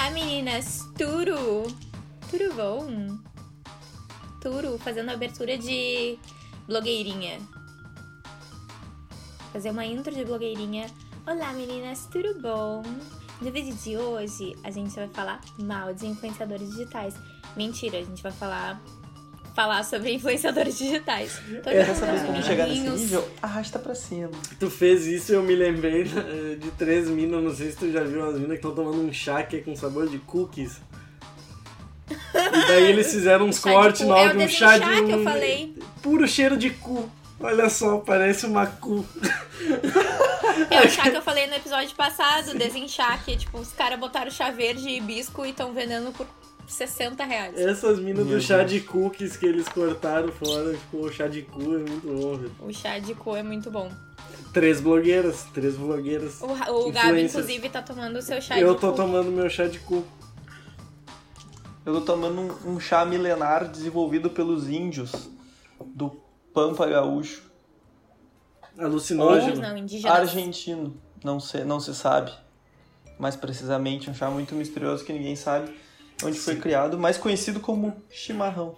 Olá, meninas! Turo! Tudo bom? Turo, fazendo abertura de blogueirinha. Fazer uma intro de blogueirinha. Olá, meninas, tudo bom? No vídeo de hoje, a gente vai falar mal de influenciadores digitais. Mentira, a gente vai falar falar sobre influenciadores digitais. Tô Quer jogando saber meus como chegar nesse nível? Arrasta pra cima. Tu fez isso e eu me lembrei eh, de três minas, não sei se tu já viu as minas que estão tomando um chá que é com sabor de cookies. E daí eles fizeram uns Chá de cortes cu. no É o áudio, um chá de chá que eu um falei. puro cheiro de cu. Olha só, parece uma cu. É o chá que eu falei no episódio passado, desenchaque. Tipo, os caras botaram chá verde e hibisco e estão vendendo por 60 reais. Essas minas do chá de cookies que eles cortaram fora, ficou o chá de cu, é muito bom. O chá de cu é muito bom. Três blogueiras, três blogueiras. O, o Gabi, inclusive, tá tomando o seu chá Eu de tô cu. tomando meu chá de cu. Eu tô tomando um, um chá milenar desenvolvido pelos índios do Pampa Gaúcho. Alucinógeno. Não. Argentino. Não se, não se sabe. Mais precisamente, um chá muito misterioso que ninguém sabe onde foi criado, mais conhecido como chimarrão.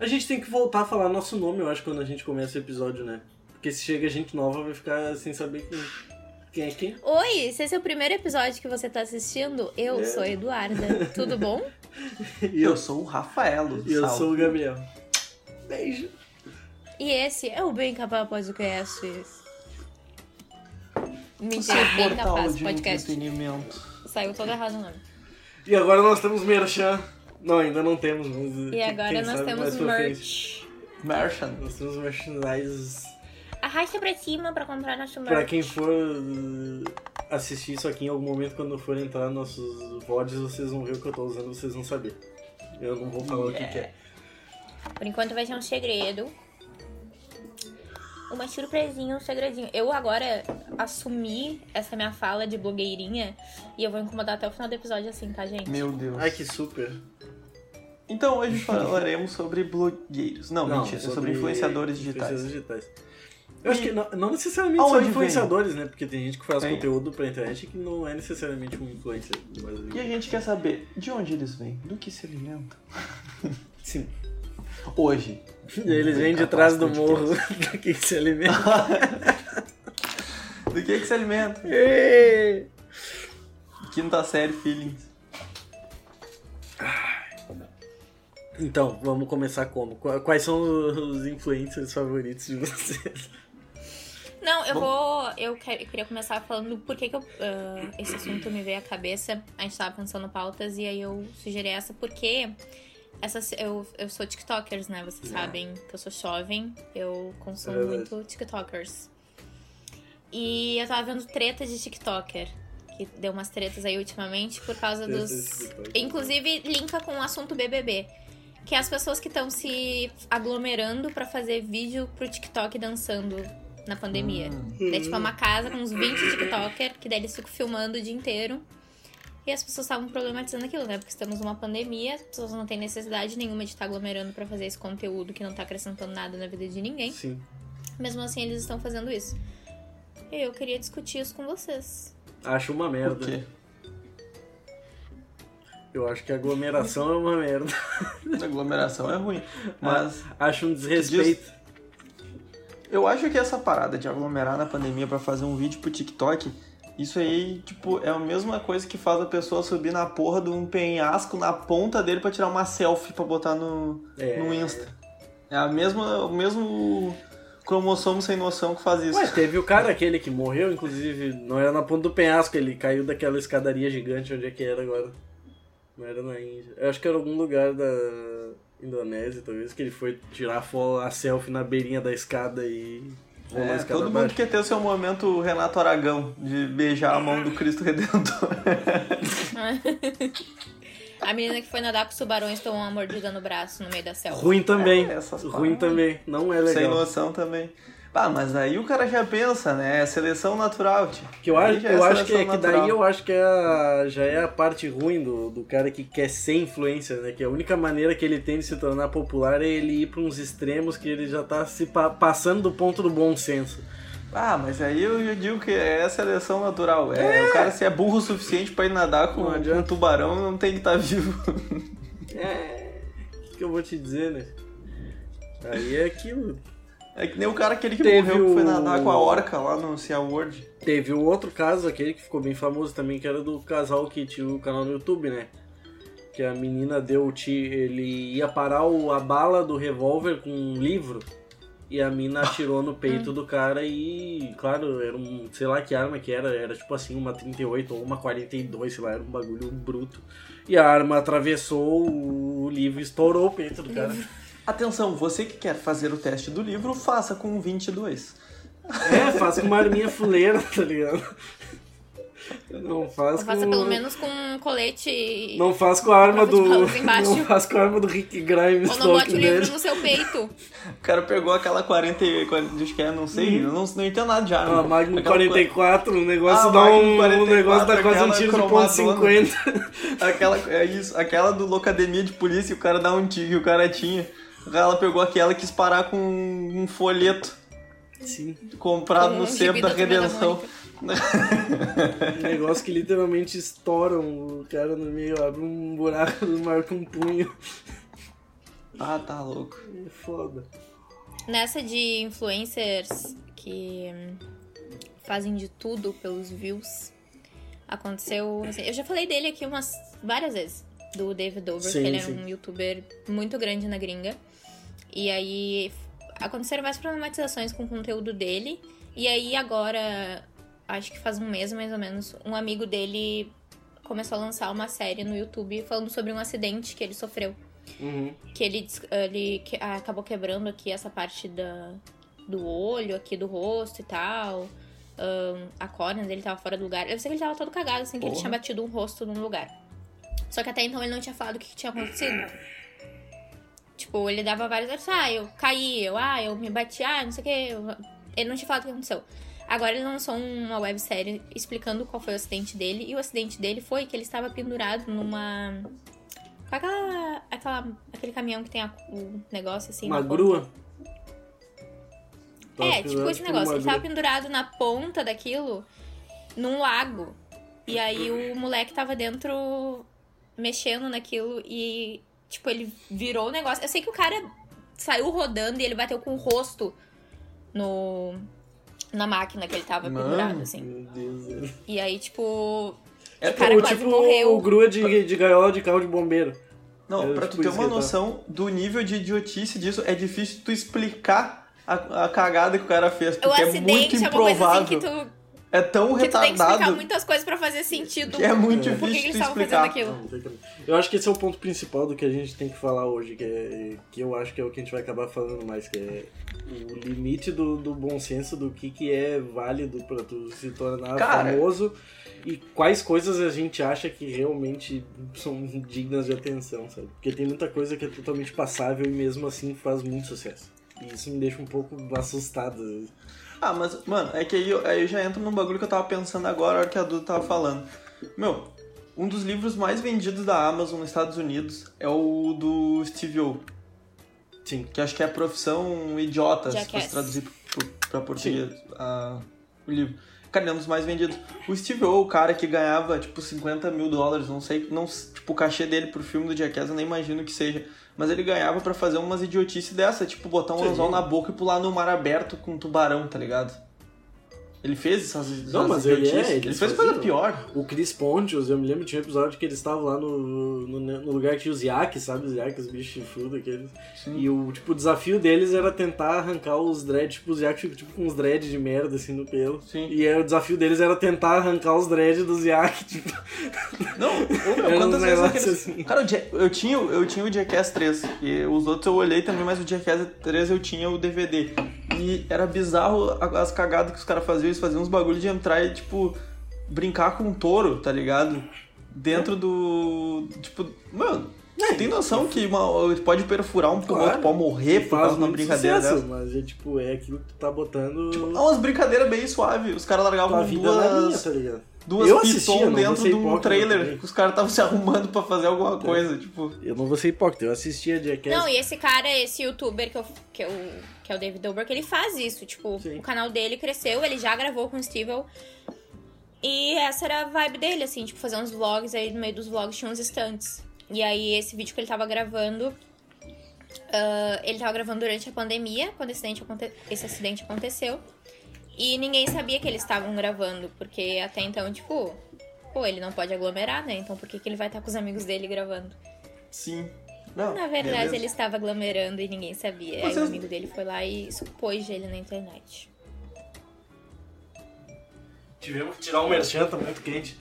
A gente tem que voltar a falar nosso nome, eu acho, quando a gente começa o episódio, né? Porque se chega gente nova, vai ficar sem saber quem, quem é quem. Oi, se esse é o primeiro episódio que você tá assistindo, eu É. sou a Eduarda. Tudo bom? E Eu sou o Rafaelo. e eu Salve. sou o Gabriel. Beijo. E esse é o Bem Capaz Podcast. O Mentira, Bem Capaz de Podcast. Saiu todo errado o nome. E agora nós temos Merchan. Não, ainda não temos, mas. E agora nós temos merch. Merchant. Nós temos merchandise. Arrasta pra cima pra comprar nosso merch. Pra quem for uh, assistir isso aqui em algum momento, quando for entrar nos nossos VODs, vocês vão ver o que eu tô usando, vocês vão saber. Eu não vou falar o que, que é. Por enquanto vai ser um segredo. Uma surpresinha, um segredinho. Eu agora assumi essa minha fala de blogueirinha e eu vou incomodar até o final do episódio assim, tá, gente? Meu Deus. Ai, que super. Então hoje falaremos sobre blogueiros. Não, mentira, sobre, influenciadores digitais. influenciadores digitais. Eu acho que não, não necessariamente Aonde são vem? influenciadores, né? Porque tem gente que faz Tem. conteúdo pra internet que não é necessariamente um influencer. Mas... E a gente quer saber de onde eles vêm, do que se alimentam. Sim. Hoje. Eles vêm de trás do morro do que se alimenta. Do que que se alimentam? Ê! Quinta série, feelings. então, vamos começar como? Qua- Quais são os influencers favoritos de vocês? Não, eu vou. Eu, quero- eu queria começar falando por que, que eu, ah, esse assunto me veio à cabeça. A gente tava pensando pautas e aí eu sugeri essa porque essas, eu, eu sou TikTokers, né? Vocês sabem que eu sou jovem, eu consumo É muito TikTokers. E eu tava vendo treta de TikToker. Que deu umas tretas aí ultimamente por causa Treta dos. Inclusive, linka com o assunto BBB. Que é as pessoas que estão se aglomerando pra fazer vídeo pro TikTok dançando na pandemia. É tipo uma casa com uns 20 TikToker, que daí eles ficam filmando o dia inteiro. E as pessoas estavam problematizando aquilo, né? Porque estamos numa pandemia, as pessoas não têm necessidade nenhuma de estar aglomerando pra fazer esse conteúdo que não tá acrescentando nada na vida de ninguém. Sim. Mesmo assim, eles estão fazendo isso. E eu queria discutir isso com vocês. Acho uma Por merda. quê? Eu acho que a aglomeração é uma merda. Aglomeração é ruim. Mas Acho um desrespeito. eu acho que essa parada de aglomerar na pandemia pra fazer um vídeo pro TikTok, isso aí, tipo, é a mesma coisa que faz a pessoa subir na porra de um penhasco na ponta dele pra tirar uma selfie pra botar no, É. no Insta. É a mesma, o mesmo cromossomo sem noção que faz isso. Ué, teve o cara aquele que morreu, inclusive, não era na ponta do penhasco, ele caiu daquela escadaria gigante, onde é que era agora? Não era na Índia. Eu acho que era algum lugar da Indonésia, talvez, que ele foi tirar a, selfie na beirinha da escada e É, todo mundo abaixo. quer ter o seu momento Renato Aragão, de beijar a mão do Cristo Redentor. A menina que foi nadar com os tubarões tomou uma mordida no braço no meio da selva. Ruim também. É, essas Ruim também. Não é Sem legal. noção também. Ah, mas aí o cara já pensa, né? É seleção natural, tio. Que eu acho, é eu acho que, seleção que daí eu acho que é a- já é a parte ruim do, do cara que quer ser influencer, né? Que a única maneira que ele tem de se tornar popular é ele ir para uns extremos que ele já tá se pa- passando do ponto do bom senso. Ah, mas aí eu, digo que é seleção natural. É, O cara, se é burro o suficiente pra ir nadar com, com um tubarão, não tem que estar vivo. É. O que, que eu vou te dizer, né? Aí é aquilo. É que nem o cara aquele que Teve morreu que foi o- nadar com a orca lá no Sea World. Teve o outro caso, aquele que ficou bem famoso também, que era do casal que tinha o canal no YouTube, né? Que a menina deu o ti, ele ia parar o- a bala do revólver com um livro e a mina atirou no peito do cara e, claro, era um, sei lá que arma que era, era tipo assim, uma 38 ou uma 42, sei lá, era um bagulho bruto. E a arma atravessou o livro e estourou o peito do cara. Atenção, você que quer fazer o teste do livro, faça com 22. É, faz com uma arminha fuleira, tá ligado? Não faz Ou faça com... pelo menos com um colete. Não faz com a arma do. Não faz com a arma do Rick Grimes Ou não bote o livro no seu peito. O cara pegou aquela 40, e- 40 acho que é, não sei, eu não, não entendo nada de arma. A Magnum Aquela 44, o negócio Ah, dá um. 44, o negócio dá quase um tiro de ponto cromadona. 50. Aquela, é isso, aquela do Locademia de Polícia, o cara dá um tiro e o cara tinha. Ela pegou aquela e quis parar com um folheto Sim. comprado Com no gibi da Redenção. Um negócio que literalmente estouram o cara no meio, abre um buraco e marca um punho. Ah, tá louco. É foda. Nessa de influencers que hum, fazem de tudo pelos views, aconteceu. eu já falei dele aqui umas várias vezes, do David Dover, Sim, que ele é sim. um youtuber muito grande na gringa. E aí aconteceram mais problematizações com o conteúdo dele. E aí agora, acho que faz um mês mais ou menos, um amigo dele começou a lançar uma série no YouTube falando sobre um acidente que ele sofreu Uhum. que ele, ele que- ah, acabou quebrando aqui essa parte da, do olho, aqui do rosto e tal. Ahn, a córnea dele tava fora do lugar. Eu sei que ele tava todo cagado, assim, que ele Porra. tinha batido um rosto num lugar. Só que até então ele não tinha falado o que, que tinha acontecido. Tipo, ele dava vários versos, ah, eu caí, eu, ah, eu me bati, ah, não sei o que. Ele não tinha falado o que aconteceu. Agora ele lançou uma websérie explicando qual foi o acidente dele. E o acidente dele foi que ele estava pendurado numa. Com aquela, aquela, aquele caminhão que tem a- o negócio assim. Uma ponta. grua. Tava É, tipo esse por negócio. Ele tava grua. pendurado na ponta daquilo, num lago. E aí o moleque tava dentro, mexendo naquilo e, tipo, ele virou o negócio. Eu sei que o cara saiu rodando e ele bateu com o rosto no. Na máquina que ele tava Mano. pendurado, assim. Meu Deus. E aí, tipo. É o cara o quase tipo morreu. o grua de, de gaiola de carro de bombeiro. Não, É, pra tipo tu ter uma noção do nível de idiotice disso, é difícil tu explicar a, a cagada que o cara fez, O porque é muito acidente é uma coisa assim improvável. que tu, É tão que tu tem que explicar retardado muitas coisas pra fazer sentido. que é muito por que que difícil eles estavam fazendo aquilo. Eu acho que esse é o ponto principal do que a gente tem que falar hoje, que, é, que eu acho que é o que a gente vai acabar falando mais, que é o limite do, do bom senso do que, que é válido pra tu se tornar Cara. famoso e quais coisas a gente acha que realmente são dignas de atenção, sabe? Porque tem muita coisa que é totalmente passável e mesmo assim faz muito sucesso. E isso me deixa um pouco assustado. Ah, mas, mano, é que aí eu, aí eu já entro num bagulho que eu tava pensando agora, a hora que a Duda tava falando. Meu, um dos livros mais vendidos da Amazon nos Estados Unidos é o do Steve O, Sim. que acho que é Profissão Idiota, se Jackass. fosse traduzir pra português a- o livro. Cara, ele é um dos mais vendidos. O Steve O, o cara que ganhava, tipo, 50 mil dólares, não sei, não, tipo, o cachê dele pro filme do Jackass, eu nem imagino que seja. Mas ele ganhava pra fazer umas idiotices dessa, tipo, botar um Sim. anzol na boca e pular no mar aberto com um tubarão, tá ligado? Ele fez essas, Não, mas ele é, ele ele fez fazia. coisa pior. O Chris Pontius, eu me lembro, tinha um episódio que eles estavam lá no, no, no lugar que tinha os iaques, sabe? Os iaques, os bichos chifrudos aqueles. Sim. E o, tipo, o desafio deles era tentar arrancar os dreads, tipo, os iaques ficam tipo, com uns dreads de merda, assim, no pelo. Sim. E aí, o desafio deles era tentar arrancar os dreads dos iaques, tipo... Não, Era quantas vezes aqueles... assim. Cara, eu tinha, eu tinha o Jackass 3. E os outros eu olhei também, mas o Jackass 3 eu tinha o DVD. E era bizarro as cagadas que os caras faziam. Eles faziam uns bagulho de entrar e, tipo, brincar com um touro, tá ligado? Dentro do. Tipo, mano, você tem noção que uma, pode perfurar um É. Claro. outro pode morrer por causa de uma brincadeira sucesso, dessa? Mas é tipo, é aquilo que tu tá botando Tipo, é umas brincadeiras bem suaves. Os caras largavam na linha, duas. tá ligado? duas Eu piton dentro de um trailer. também. que Os caras estavam se arrumando pra fazer alguma coisa, tipo. Eu não vou ser hipócrita, eu assistia Jackass. Não, e esse cara, esse youtuber que, eu, que, eu, que é o David Dobrik, ele faz isso. Tipo, Sim. o canal dele cresceu, ele já gravou com o Steve. E essa era a vibe dele, assim, tipo, fazer uns vlogs, aí no meio dos vlogs tinha uns estantes. E aí esse vídeo que ele tava gravando. ah, ele tava gravando durante a pandemia, quando esse acidente, aconte- esse acidente aconteceu. E ninguém sabia que eles estavam gravando, porque até então, tipo, pô, ele não pode aglomerar, né? Então por que, que ele vai estar com os amigos dele gravando? Sim. Não, Na verdade, beleza. ele estava aglomerando e ninguém sabia. Aí Vocês- o amigo dele foi lá e expôs ele na internet. Tivemos que tirar um merchan, tá muito quente.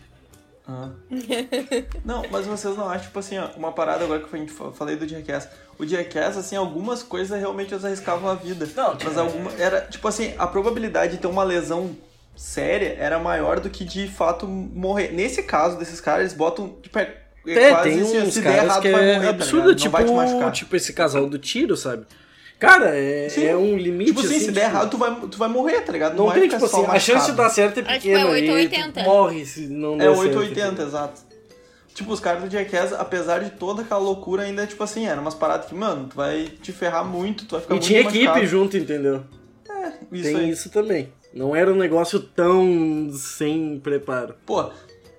Ah. não, mas vocês não acham, tipo assim, ó, uma parada agora que a gente fa- falei do Jackass. O Jackass, assim, algumas coisas realmente eles arriscavam a vida. Não, mas alguma era, tipo assim, a probabilidade de ter uma lesão séria era maior do que de fato morrer. Nesse caso desses caras, eles botam, tipo, é, é É, quase tem se, uns se der caras errado que vai é morrer, tá absurdo, ligado? Não vai te machucar. tipo, tipo esse casal do tiro, sabe? Cara, é, Sim. é um limite, Tipo assim, assim, se der tipo, errado, tu vai, tu vai morrer, tá ligado? Não, vai tem, tipo assim, a chance de dar certo é É, pequena é e 880. tu morre se não der É certo. 880, entendeu? exato. Tipo, os caras do Jackass, apesar de toda aquela loucura, ainda, tipo assim, eram umas paradas que, mano, tu vai te ferrar muito, tu vai ficar E muito tinha equipe machucado. junto, entendeu? Isso tem aí. isso também. Não era um negócio tão sem preparo. Pô,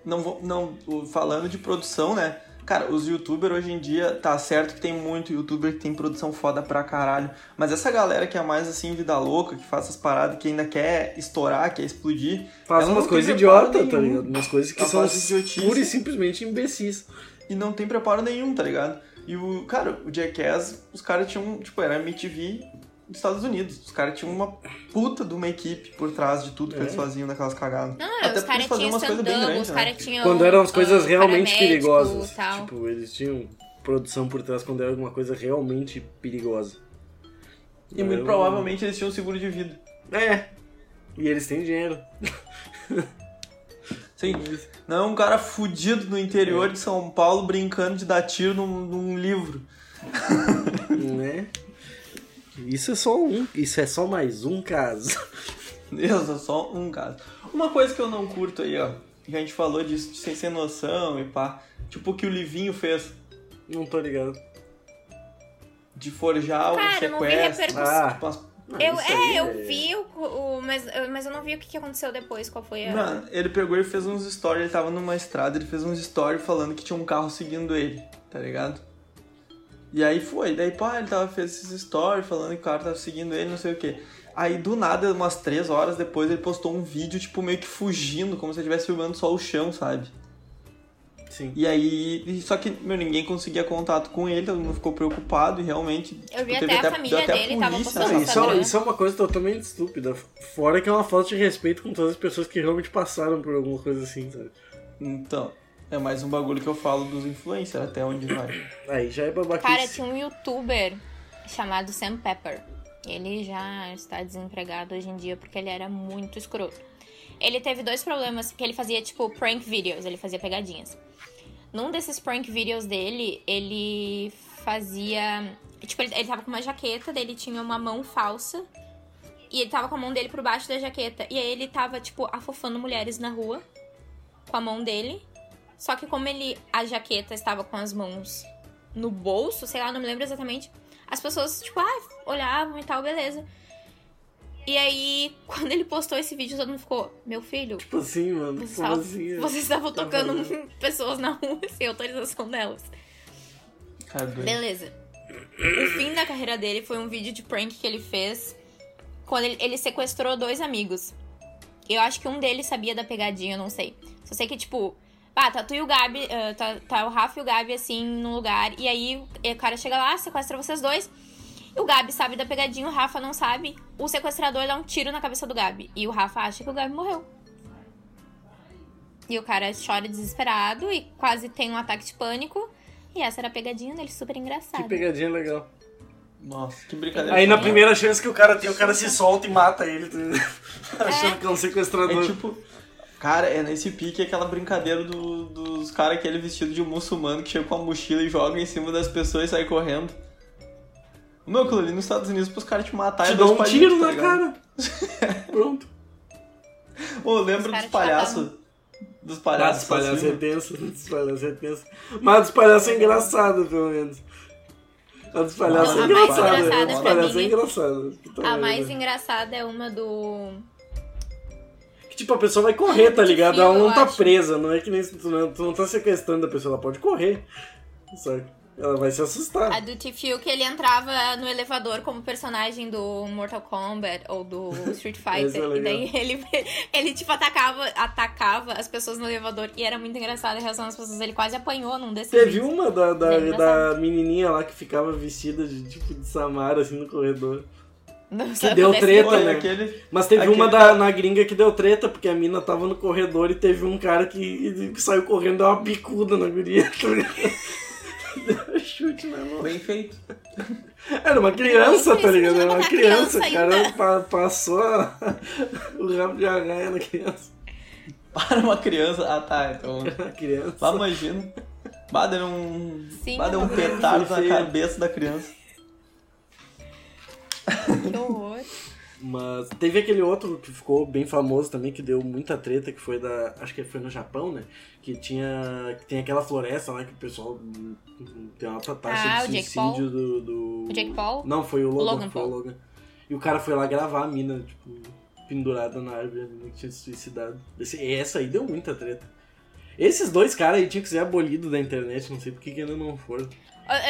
não vou. Não, falando de produção, né? Cara, os youtubers hoje em dia, tá certo que tem muito youtuber que tem produção foda pra caralho. Mas essa galera que é mais assim, vida louca, que faz essas paradas, que ainda quer estourar, quer explodir. Faz umas coisas idiotas, tá ligado? Umas coisas que Ela são pura e simplesmente imbecis. E não tem preparo nenhum, tá ligado? E o, cara, o Jackass, os caras tinham, tipo, era MTV dos Estados Unidos. Os caras tinham uma puta de uma equipe por trás de tudo que É. eles faziam naquelas cagadas. Não, Até os caras tinham umas coisas bem grandes, os né? caras tinham. Quando eram as coisas ah, realmente perigosas. Tal. Tipo, eles tinham produção por trás quando era alguma coisa realmente perigosa. E muito Eu- provavelmente eles tinham seguro de vida. É. E eles têm dinheiro. Sim. Não é um cara fudido no interior de São Paulo brincando de dar tiro num, num livro. né? Isso é só um. Isso é só mais um caso. Deus, é só um caso. Uma coisa que eu não curto aí, ó. Que a gente falou disso de sem, sem noção e pá. Tipo o que o Livinho fez. Não tô ligado. De forjar Cara, o eu não vi sequestro. repercussão. tipo, umas- Eu, é, eu vi, o, o- mas, eu- mas eu não vi o que que aconteceu depois, qual foi a... Mano, ele pegou e fez uns stories, ele tava numa estrada, ele fez uns stories falando que tinha um carro seguindo ele, tá ligado? E aí foi, daí pá, ele tava, fez esses stories falando que o cara tava seguindo ele, não sei o que. Aí do nada, umas três horas depois, ele postou um vídeo, tipo, meio que fugindo, como se ele estivesse filmando só o chão, sabe? Sim. E aí, só que, meu, ninguém conseguia contato com ele, todo mundo ficou preocupado e realmente. Eu vi tipo, teve até a família até dele tava polícia, postando né? Isso, é- isso é uma coisa totalmente estúpida. Fora que é uma falta de respeito com todas as pessoas que realmente passaram por alguma coisa assim, sabe? Então, é mais um bagulho que eu falo dos influencers, até onde vai. Aí já é babaquice. Cara, tinha um youtuber chamado Sam Pepper. Ele já está desempregado hoje em dia porque ele era muito escroto. Ele teve dois problemas, porque ele fazia, tipo, prank videos, ele fazia pegadinhas. Num desses prank videos dele, ele fazia. Tipo, ele, ele tava com uma jaqueta, daí ele tinha uma mão falsa. E ele tava com a mão dele por baixo da jaqueta. E aí ele tava, tipo, afofando mulheres na rua com a mão dele. Só que como ele. A jaqueta estava com as mãos no bolso, sei lá, não me lembro exatamente. As pessoas, tipo, ah, olhavam e tal, beleza. E aí, quando ele postou esse vídeo, todo mundo ficou, meu filho, Tipo assim, mano. você, Como estava- assim? você estava Tá tocando fazendo? pessoas na rua sem autorização delas. Doido. Beleza. O fim da carreira dele foi um vídeo de prank que ele fez quando ele, ele sequestrou dois amigos. Eu acho que um deles sabia da pegadinha, eu não sei. Só sei que, tipo, ah, tá tu e o Gabi, ah, tá, tá o Rafa e o Gabi, assim, num lugar. E aí o cara chega lá, sequestra vocês dois. E o Gabi sabe da pegadinha, o Rafa não sabe. O sequestrador dá um tiro na cabeça do Gabi. E o Rafa acha que o Gabi morreu. E o cara chora desesperado e quase tem um ataque de pânico. E essa era a pegadinha dele, super engraçada. Que pegadinha legal. Nossa, que brincadeira. Aí na primeira chance que o cara tem, o cara se solta e mata ele. Achando que é um É sequestrador. tipo. Cara, é nesse pique aquela brincadeira do- dos caras aquele vestido de muçulmano que chega com a mochila e joga em cima das pessoas e sai correndo. Meu, aquilo ali nos Estados Unidos pros caras te matar Te é dá um palitos, tiro tá na ligado? cara. Pronto. Ô, lembra dos palhaços? Dos Ah, palhaços dos palhaços é tenso, dos palhaços é tenso. Mas dos palhaços é engraçado, pelo menos. A dos palhaços é a mais engraçada. engraçada A dos pra palhaços é engraçada. A mais engraçada é uma do. Que, tipo, a pessoa vai correr, tá ligado? Ela não tá presa, não é que nem tu não, tu não tá sequestrando a pessoa, ela pode correr. Sabe? Ela vai se assustar. A do Tfue que ele entrava no elevador como personagem do Mortal Kombat ou do Street é Fighter. e legal. daí ele, ele tipo, atacava, atacava as pessoas no elevador. E era muito engraçada a reação das pessoas. Ele quase apanhou num desses Teve vídeos. uma da, da, É engraçado. da menininha lá que ficava vestida de tipo de Samara assim no corredor. Não Que deu acontece treta, né? aquele... Mas teve Aquele uma da, na gringa que deu treta, porque a mina tava no corredor e teve um cara que, que saiu correndo e deu uma bicuda na guria. tá? Deu um chute na mão. Bem feito. Era uma criança, tá ligado? Era uma criança. O cara pa- passou o rabo de arranha na criança. Para uma criança. Ah, tá. Então. A criança. Bah, imagina. Bah, deu um. Sim, bah, deu um petardo na cabeça da criança. Que horror. Mas teve aquele outro que ficou bem famoso também, que deu muita treta, que foi da. Acho que foi no Japão, né? Que tinha. Que tem aquela floresta lá que o pessoal tem uma alta taxa Ah, de o suicídio do, do. O Jake Paul? Não, foi o Logan. Logan foi o Paul. Logan. E o cara foi lá gravar a mina, tipo, pendurada na árvore, a mina que tinha se suicidado. Esse, essa aí deu muita treta. Esses dois caras aí tinham que ser abolidos da internet, não sei por que ainda não foram.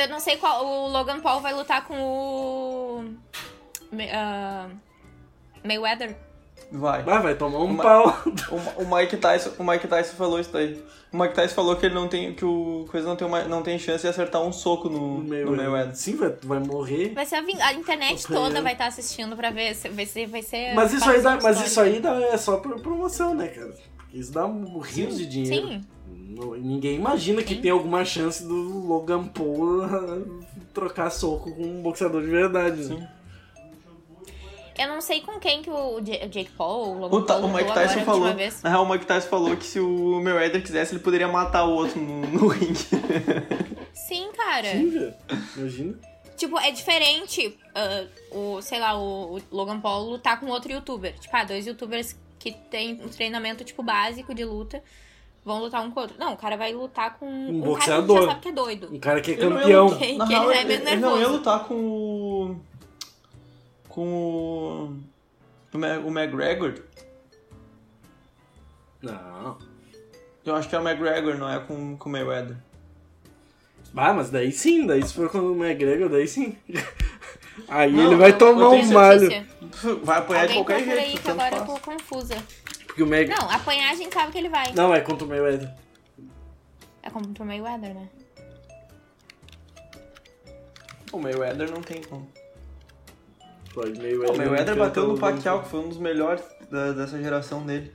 Eu- não sei qual. O Logan Paul vai lutar com o. Ah, Mayweather. Vai. Vai, vai tomar um Uma- pau. O, o Mike Tyson, o Mike Tyson falou isso daí. O Mike Tyson falou que ele não tem que o coisa não tem uma, não tem chance de acertar um soco no, no Mayweather. Sim, vai, vai morrer. Vai ser a, a internet toda vai estar assistindo pra ver. se- Vai ser. Vai ser Mas isso aí, dá, mas isso aí dá, é só por promoção, né, cara? Isso dá um rios de dinheiro. Sim. Ninguém imagina que tem alguma chance do Logan Paul trocar soco com um boxeador de verdade. né? Sim. Eu não sei com quem que o Jake Paul, o Logan O, Ta- Paul o Mike Tyson agora falou. última vez. Na real, o Mike Tyson falou que se o Mayweather quisesse, ele poderia matar o outro no, no ringue. Sim, cara. Sim, velho. Imagina. Tipo, é diferente ah, o, sei lá, o, o Logan Paul lutar com outro youtuber. Tipo, ah, dois youtubers que tem um treinamento, tipo, básico de luta. Vão lutar um com o outro. Não, o cara vai lutar com um, cara que boxeador. já sabe que é doido. Um cara que é não campeão. lutar- Que- que real, ele é meio ele não ia nervoso. lutar com o. Com o. O McGregor. Não. Eu acho que é o McGregor, não é com, com o Mayweather. Ah, mas daí sim, daí se for com o McGregor, daí sim. Aí Não, ele vai tomar um malho. Vai apanhar de qualquer jeito. aí, que agora eu tô confusa. Porque o Meg... Não, apanhar a gente sabe que ele vai. Não, é contra o Mayweather. É contra o Mayweather, né? O Mayweather não tem como. Pode, Mayweather, O Mayweather bateu no Pacquiao, que foi um dos melhores da- dessa geração dele.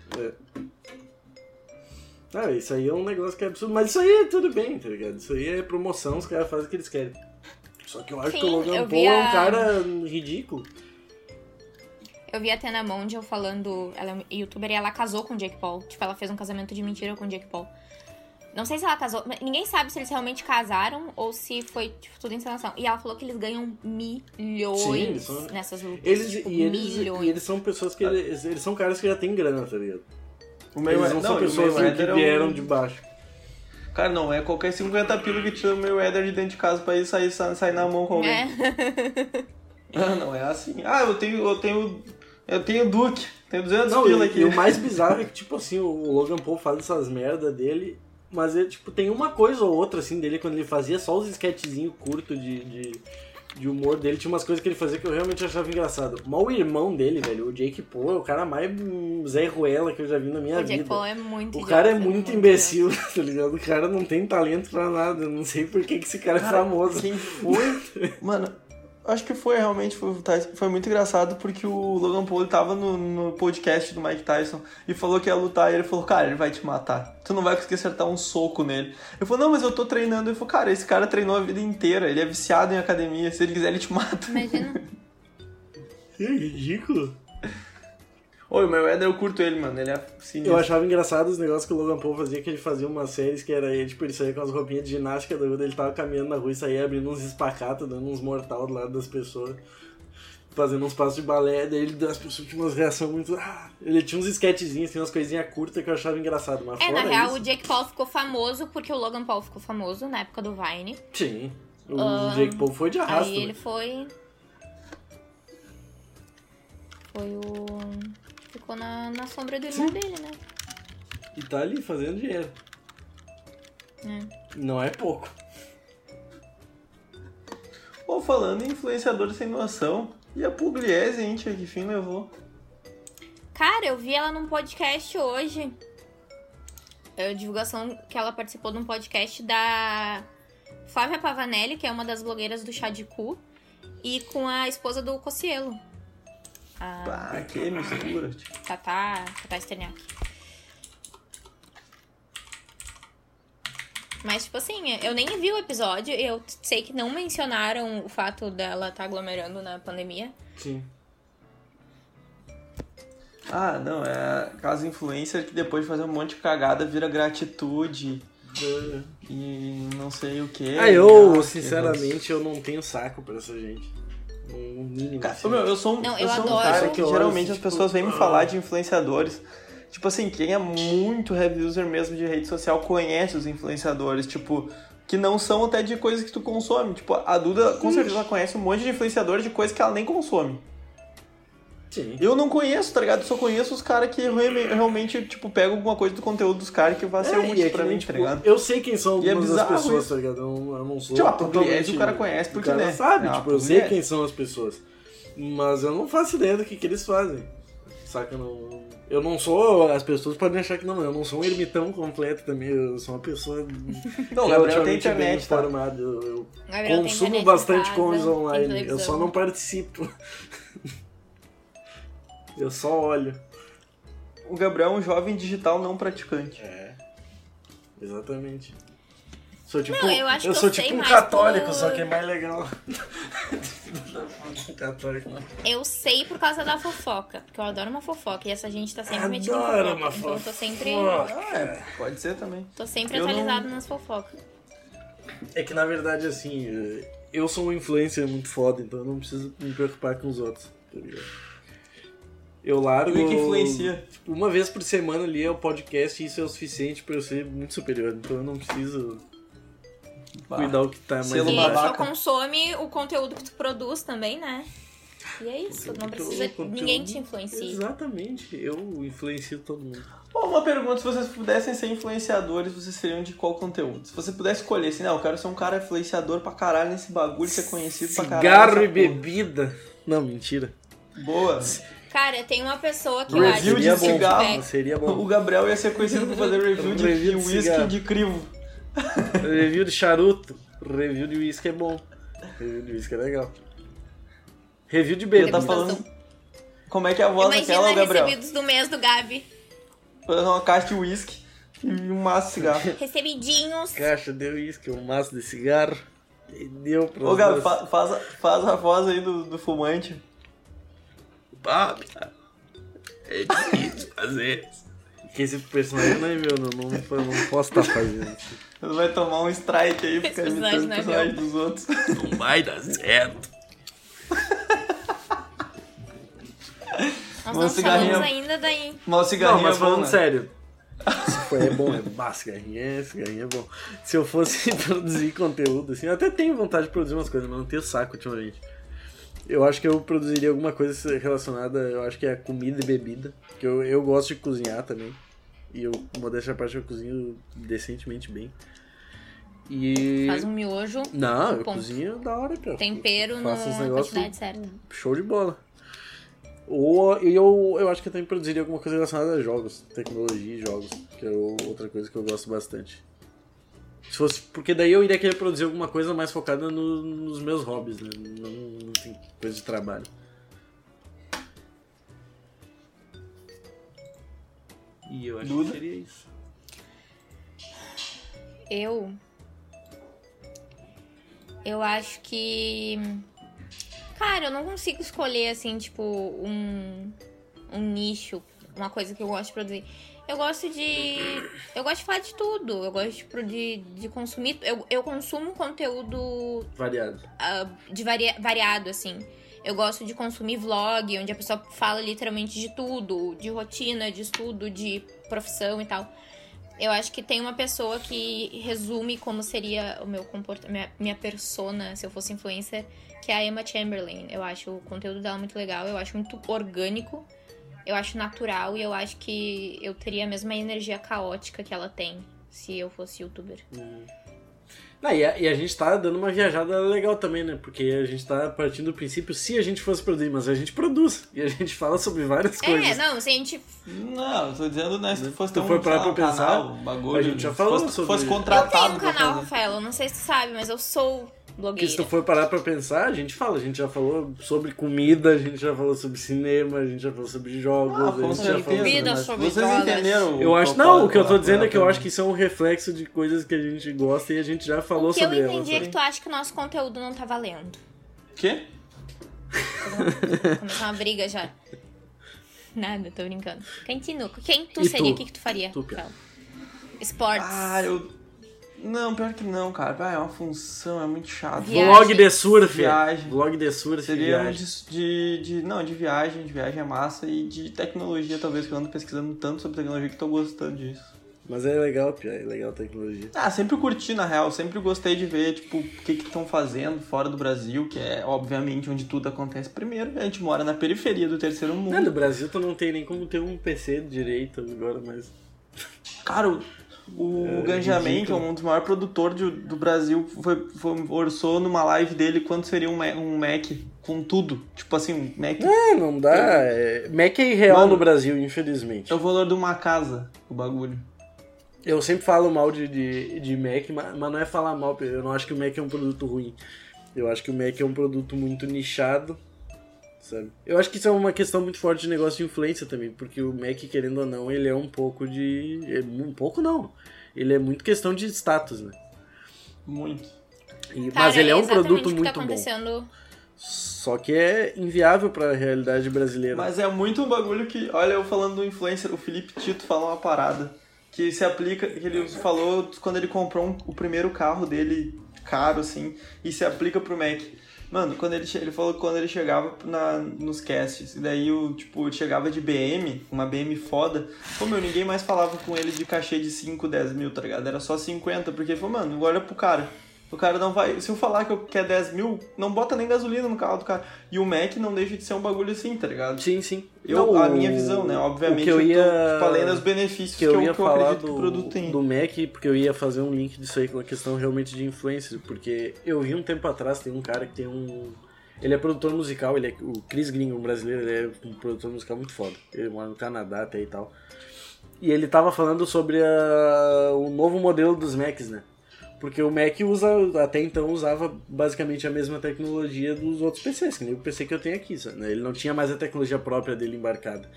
Ah, isso aí é um negócio que é absurdo. Mas isso aí é tudo bem, tá ligado? Isso aí é promoção, os caras fazem o que eles querem. Só que eu acho Sim, que o Logan Paul é um cara ridículo. Eu vi a Tena Mondial falando. Ela é youtuber e ela casou com o Jake Paul. Tipo, ela fez um casamento de mentira com o Jake Paul. Não sei se ela casou. Ninguém sabe se eles realmente casaram ou se foi tipo, tudo encenação. E ela falou que eles ganham milhões Sim, eles são- nessas lutas. Eles, tipo, e, eles, milhões. e eles são pessoas que. Eles, eles são caras que já têm grana, tá ligado? O Eles Mayweather não são pessoas assim, que é um- vieram de baixo. Cara, não, é qualquer 50 pila que tira o Mayweather de dentro de casa pra ir sair, sa- sair na mão com alguém. É. Ah, não é assim. Ah, eu tenho. Eu tenho. Eu tenho Duke. Tenho 200 Não, pila e, aqui. e o mais bizarro é que, tipo assim, o Logan Paul faz essas merda dele, mas ele, tipo, tem uma coisa ou outra, assim, dele quando ele fazia só os sketchzinhos curtos de, de, de humor dele, tinha umas coisas que ele fazia que eu realmente achava engraçado. Mas o irmão dele, velho, o Jake Paul, é o cara mais Zé Ruela que eu já vi na minha O Jake vida. Paul é muito O cara é idiota, muito imbecil, tá ligado? O cara não tem talento pra nada. Eu não sei por que, que esse cara, é Cara, famoso. Quem foi? Mano, acho que foi realmente. Foi, foi muito engraçado porque o Logan Paul tava no, no podcast do Mike Tyson e falou que ia lutar. E ele falou: Cara, ele vai te matar. Tu não vai conseguir acertar um soco nele. Eu falei: Não, mas eu tô treinando. Ele falou: Cara, esse cara treinou a vida inteira. Ele é viciado em academia. Se ele quiser, ele te mata. Imagina. Que ridículo. Oi, o Mayweather eu curto ele, mano. Ele é sinistro. Eu achava engraçado os negócios que o Logan Paul fazia, que ele fazia umas séries que era ele, tipo, ele saía com as roupinhas de ginástica, daí ele tava caminhando na rua e saía abrindo uns espacatos, dando uns mortal do lado das pessoas. fazendo uns passos de balé, daí ele, as pessoas tinham umas reações muito. Ah, ele tinha uns sketchzinhos, assim, umas coisinhas curtas que eu achava engraçado. Mas É, na real, isso, o Jake Paul ficou famoso porque o Logan Paul ficou famoso na época do Vine. Sim. O Jake Paul foi de arrasto. Aí né? ele foi. Foi o. Ficou na, na sombra do irmão Sim. dele, né? E tá ali fazendo dinheiro. É. Não é pouco. Pô, falando em influenciador sem noção, e a Pugliese, hein, tia, que fim levou? Cara, eu vi ela num podcast hoje. É a divulgação que ela participou de um podcast da Flávia Pavanelli, que é uma das blogueiras do Chá de Cu, e com a esposa do Cocielo. A Bah, que mistura. Tatá, Tatá Sterniak. Mas, tipo assim, eu nem vi o episódio. Eu sei que não mencionaram o fato dela estar aglomerando na pandemia. Sim. Ah, não, é aquelas influencer que depois de fazer um monte de cagada vira gratitude e não sei o que. Ah, eu, sinceramente, eu não tenho saco pra essa gente. No mínimo. Cara, assim. meu, eu sou um, Não, eu eu sou um cara que geralmente as tipo, pessoas vêm me ah. falar de influenciadores. Tipo assim, quem é muito heavy user mesmo de rede social conhece os influenciadores, tipo, que não são até de coisas que tu consome. Tipo, a Duda com certeza ela conhece um monte de influenciadores de coisas que ela nem consome. Sim. Eu não conheço, tá ligado? Eu só conheço os caras que re- realmente, tipo, pegam alguma coisa do conteúdo dos caras que vai ser É, útil é pra mim, tá tipo, ligado? Eu sei quem são é algumas das bizarro pessoas, isso. tá ligado? Eu não, eu não sou. Tipo, totalmente- o cara conhece porque, o cara né, sabe, é tipo, eu sei quem são as pessoas. Mas eu não faço ideia do que, que eles fazem. Saca? Não, eu não sou. As pessoas podem achar que não, eu não sou um ermitão completo também. Eu sou uma pessoa. Não, Gabriel tem relativamente bem internet, tá? Eu, eu Gabriel tem consumo internet bastante casa, coisa tem online. Eu só não participo. eu só olho. O Gabriel é um jovem digital não praticante. É. Exatamente. Sou tipo, Não, eu acho que eu sou sei tipo um católico, por- só que é mais legal. católico. Eu sei por causa da fofoca, porque eu adoro uma fofoca e essa gente tá sempre metida em Adoro fofoca. uma então eu tô sempre, fofoca. Ah, é, pode ser também. tô sempre Eu não- nas fofocas. É que na verdade, assim, eu sou um influencer muito foda, então eu não preciso me preocupar com os outros, tá ligado? Eu largo. O que influencia? tipo, Uma vez por semana ali é o podcast e isso é o suficiente pra eu ser muito superior. Então eu não preciso Bah. cuidar o que tá mais Selo E embaixo. só consome o conteúdo que tu produz também, né? E é isso, não precisa conteúdo- ninguém te influencia. Exatamente, eu influencio todo mundo. Ó, uma pergunta, se vocês pudessem ser influenciadores, vocês seriam de qual conteúdo? Se você pudesse escolher, assim, não, eu quero ser um cara influenciador pra caralho nesse bagulho, ser conhecido pra caralho. Cigarro e porra. bebida. Não, mentira. Boa. Cara, tem uma pessoa que eu acho Review que de Seria bom. cigarro. É. Seria O bom. Gabriel ia ser conhecido por fazer review de, Review de whisky cigarro. de crivo. Review de charuto. Review de uísque é bom. Review de uísque é legal. Review de Ele bebida. tá falando. Como é que é a voz Imagina daquela, Gabriel? recebidos do mês do Gabi. Fazendo uma caixa de whisky e um maço de cigarro. Recebidinhos. Caixa de uísque, um maço de cigarro. E deu pra Ô, Gabi, fa- faz, a- faz a voz aí do, do fumante. Bob. É difícil fazer. Que esse personagem não é meu, não, não, não posso estar fazendo isso. Você vai tomar um strike aí, ficar personagem imitando o é personagem meu. dos outros. Não vai dar certo. Nós não falamos ainda daí. Mas o Não, cigarrinho mas é bom, falando né? sério. Se for é bom, é bah, cigarrinho é, cigarrinho é bom. Se eu fosse produzir conteúdo, assim, eu até tenho vontade de produzir umas coisas, mas não tenho saco ultimamente. Eu acho que eu produziria alguma coisa relacionada, eu acho que é comida e bebida. Que eu, eu gosto de cozinhar também. E eu, modéstia à parte, eu cozinho decentemente bem. E. Faz um miojo, Não, eu Ponto. cozinho da hora, cara. tempero na quantidade certa. show de bola. Ou eu, eu acho que eu também produziria alguma coisa relacionada a jogos, tecnologia e jogos, que é outra coisa que eu gosto bastante. Se fosse, porque daí eu iria querer produzir alguma coisa mais focada no- nos meus hobbies, né? Não, não tem coisa de trabalho. E eu acho Duda? que seria isso. Eu. Eu acho que. Cara, eu não consigo escolher, assim, tipo, um, um nicho, uma coisa que eu gosto de produzir. Eu gosto de. Eu gosto de falar de tudo. Eu gosto tipo, de, de consumir. Eu, eu consumo conteúdo Variado. ah, de varia- variado, assim. Eu gosto de consumir vlog, onde a pessoa fala literalmente de tudo, de rotina, de estudo, de profissão e tal. Eu acho que tem uma pessoa que resume como seria o meu comportamento, minha, minha persona se eu fosse influencer, que é a Emma Chamberlain. Eu acho o conteúdo dela muito legal, eu acho muito orgânico, eu acho natural e eu acho que eu teria a mesma energia caótica que ela tem se eu fosse youtuber. Hum. Ah, e, a, e, a, gente tá dando uma viajada legal também, né? Porque a gente tá partindo do princípio se a gente fosse produzir, mas a gente produz. E a gente fala sobre várias é, coisas. É, não, se a gente. Não, tô dizendo, né? Se fosse ter um, for parar pra pensar, canal, bagulho, a gente já falou fosse, sobre fosse contratado. Eu tenho um canal, Rafael, não sei se tu sabe, mas eu sou blogueira. se tu for parar pra pensar, a gente fala, a gente já falou sobre comida, a gente já falou sobre cinema, a gente já falou sobre jogos, ah, a gente já falou Vida sobre Vocês entenderam? Eu acho, não, o que eu tô dizendo é que eu acho que isso é um reflexo de coisas que a gente gosta e a gente já falou sobre elas. O que eu entendi elas, é que tu acha que o nosso conteúdo não tá valendo. Quê? Começar uma briga já. Nada, tô brincando. Continua. Quem tu E seria? O que, que tu faria? Tu? Fala. Esportes. Ah, eu. Não, pior que não, cara. Ah, é uma função, é muito chato. Viagem. Vlog de surf. Viagem. Vlog de surf. Seria um viagem. de, de, de- Não, de viagem, de viagem é massa e de tecnologia, talvez, que eu ando pesquisando tanto sobre tecnologia que tô gostando disso. Mas é legal, Pia, é legal a tecnologia. Ah, sempre curti, na real. Sempre gostei de ver, tipo, o que que estão fazendo fora do Brasil, que é, obviamente, onde tudo acontece primeiro. A gente mora na periferia do terceiro mundo. Não, no Brasil tu não tem nem como ter um PC direito agora, mas. Cara, o, É, Ganjamin, que é um dos maiores produtores de- do Brasil, foi, foi, orçou numa live dele quanto seria um, um Mac com tudo. Tipo assim, um Mac. É, não dá. É... Mac é irreal Mano, no Brasil, infelizmente. É o valor de uma casa, o bagulho. Eu sempre falo mal de, de, de Mac, mas não é falar mal, eu não acho que o Mac é um produto ruim. Eu acho que o Mac é um produto muito nichado, sabe? Eu acho que isso é uma questão muito forte de negócio de influência também, porque o Mac, querendo ou não, ele é um pouco de... é Um pouco não. Ele é muito questão de status, né? Muito. E- Cara, mas ele é um produto que muito tá bom. acontecendo. Só que é inviável pra realidade brasileira. Mas é muito um bagulho que, olha, eu falando do influencer, o Felipe Tito falou uma parada que se aplica, que ele falou quando ele comprou um- o primeiro carro dele caro, assim, e se aplica pro Mac. Mano, quando ele, ele falou que quando ele chegava na, nos casts, e daí o, tipo, chegava de BM, uma BM foda, pô, meu, ninguém mais falava com ele de cachê de 5, 10 mil, tá ligado? Era só 50, porque ele falou, mano, olha pro cara. O cara não vai. Se eu falar que eu quero 10 mil, não bota nem gasolina no carro do cara. E o Mac não deixa de ser um bagulho assim, tá ligado? Sim, sim. Eu, Não, a minha visão, né? Obviamente, que eu ia, tô, tipo, além dos benefícios que eu ia que eu falar do, que o produto tem. do Mac, porque eu ia fazer um link disso aí com a questão realmente de influencer, porque eu vi um tempo atrás, tem um cara que tem um... Ele é produtor musical, ele é o Chris Green, um brasileiro, ele é um produtor musical muito foda. Ele mora no Canadá até e tal. E ele tava falando sobre a, o novo modelo dos Macs, né? Porque o Mac usa, até então usava basicamente a mesma tecnologia dos outros PCs, que nem o PC que eu tenho aqui, sabe? né? Ele não tinha mais a tecnologia própria dele embarcada.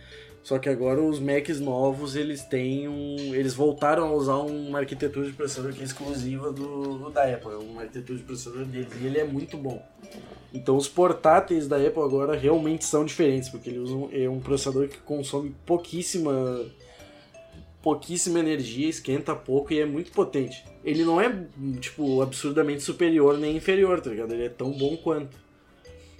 Só que agora os Macs novos, eles têm um. Eles voltaram a usar uma arquitetura de processador que é exclusiva do, da Apple, é uma arquitetura de processador deles, e ele é muito bom. Então os portáteis da Apple agora realmente são diferentes, porque eles usam é um processador que consome pouquíssima pouquíssima energia, esquenta pouco e é muito potente. Ele não é, tipo, absurdamente superior nem inferior, tá ligado? Ele é tão bom quanto.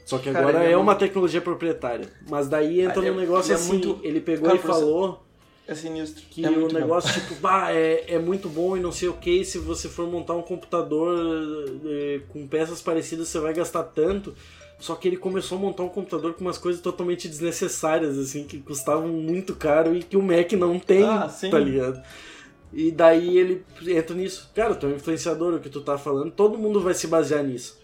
Só que Cara, agora é é uma muito- tecnologia proprietária. Mas daí entra Ah, ele um é- negócio ele é assim, muito- ele pegou Cara, e falou É sinistro. que é o negócio, tipo, bah, é, é muito bom e não sei o que, se você for montar um computador eh, com peças parecidas, você vai gastar tanto. Só que ele começou a montar um computador com umas coisas totalmente desnecessárias, assim, que custavam muito caro e que o Mac não tem, Ah, sim. tá ligado? E daí ele entra nisso. Cara, tu é um influenciador, o que tu tá falando, todo mundo vai se basear nisso.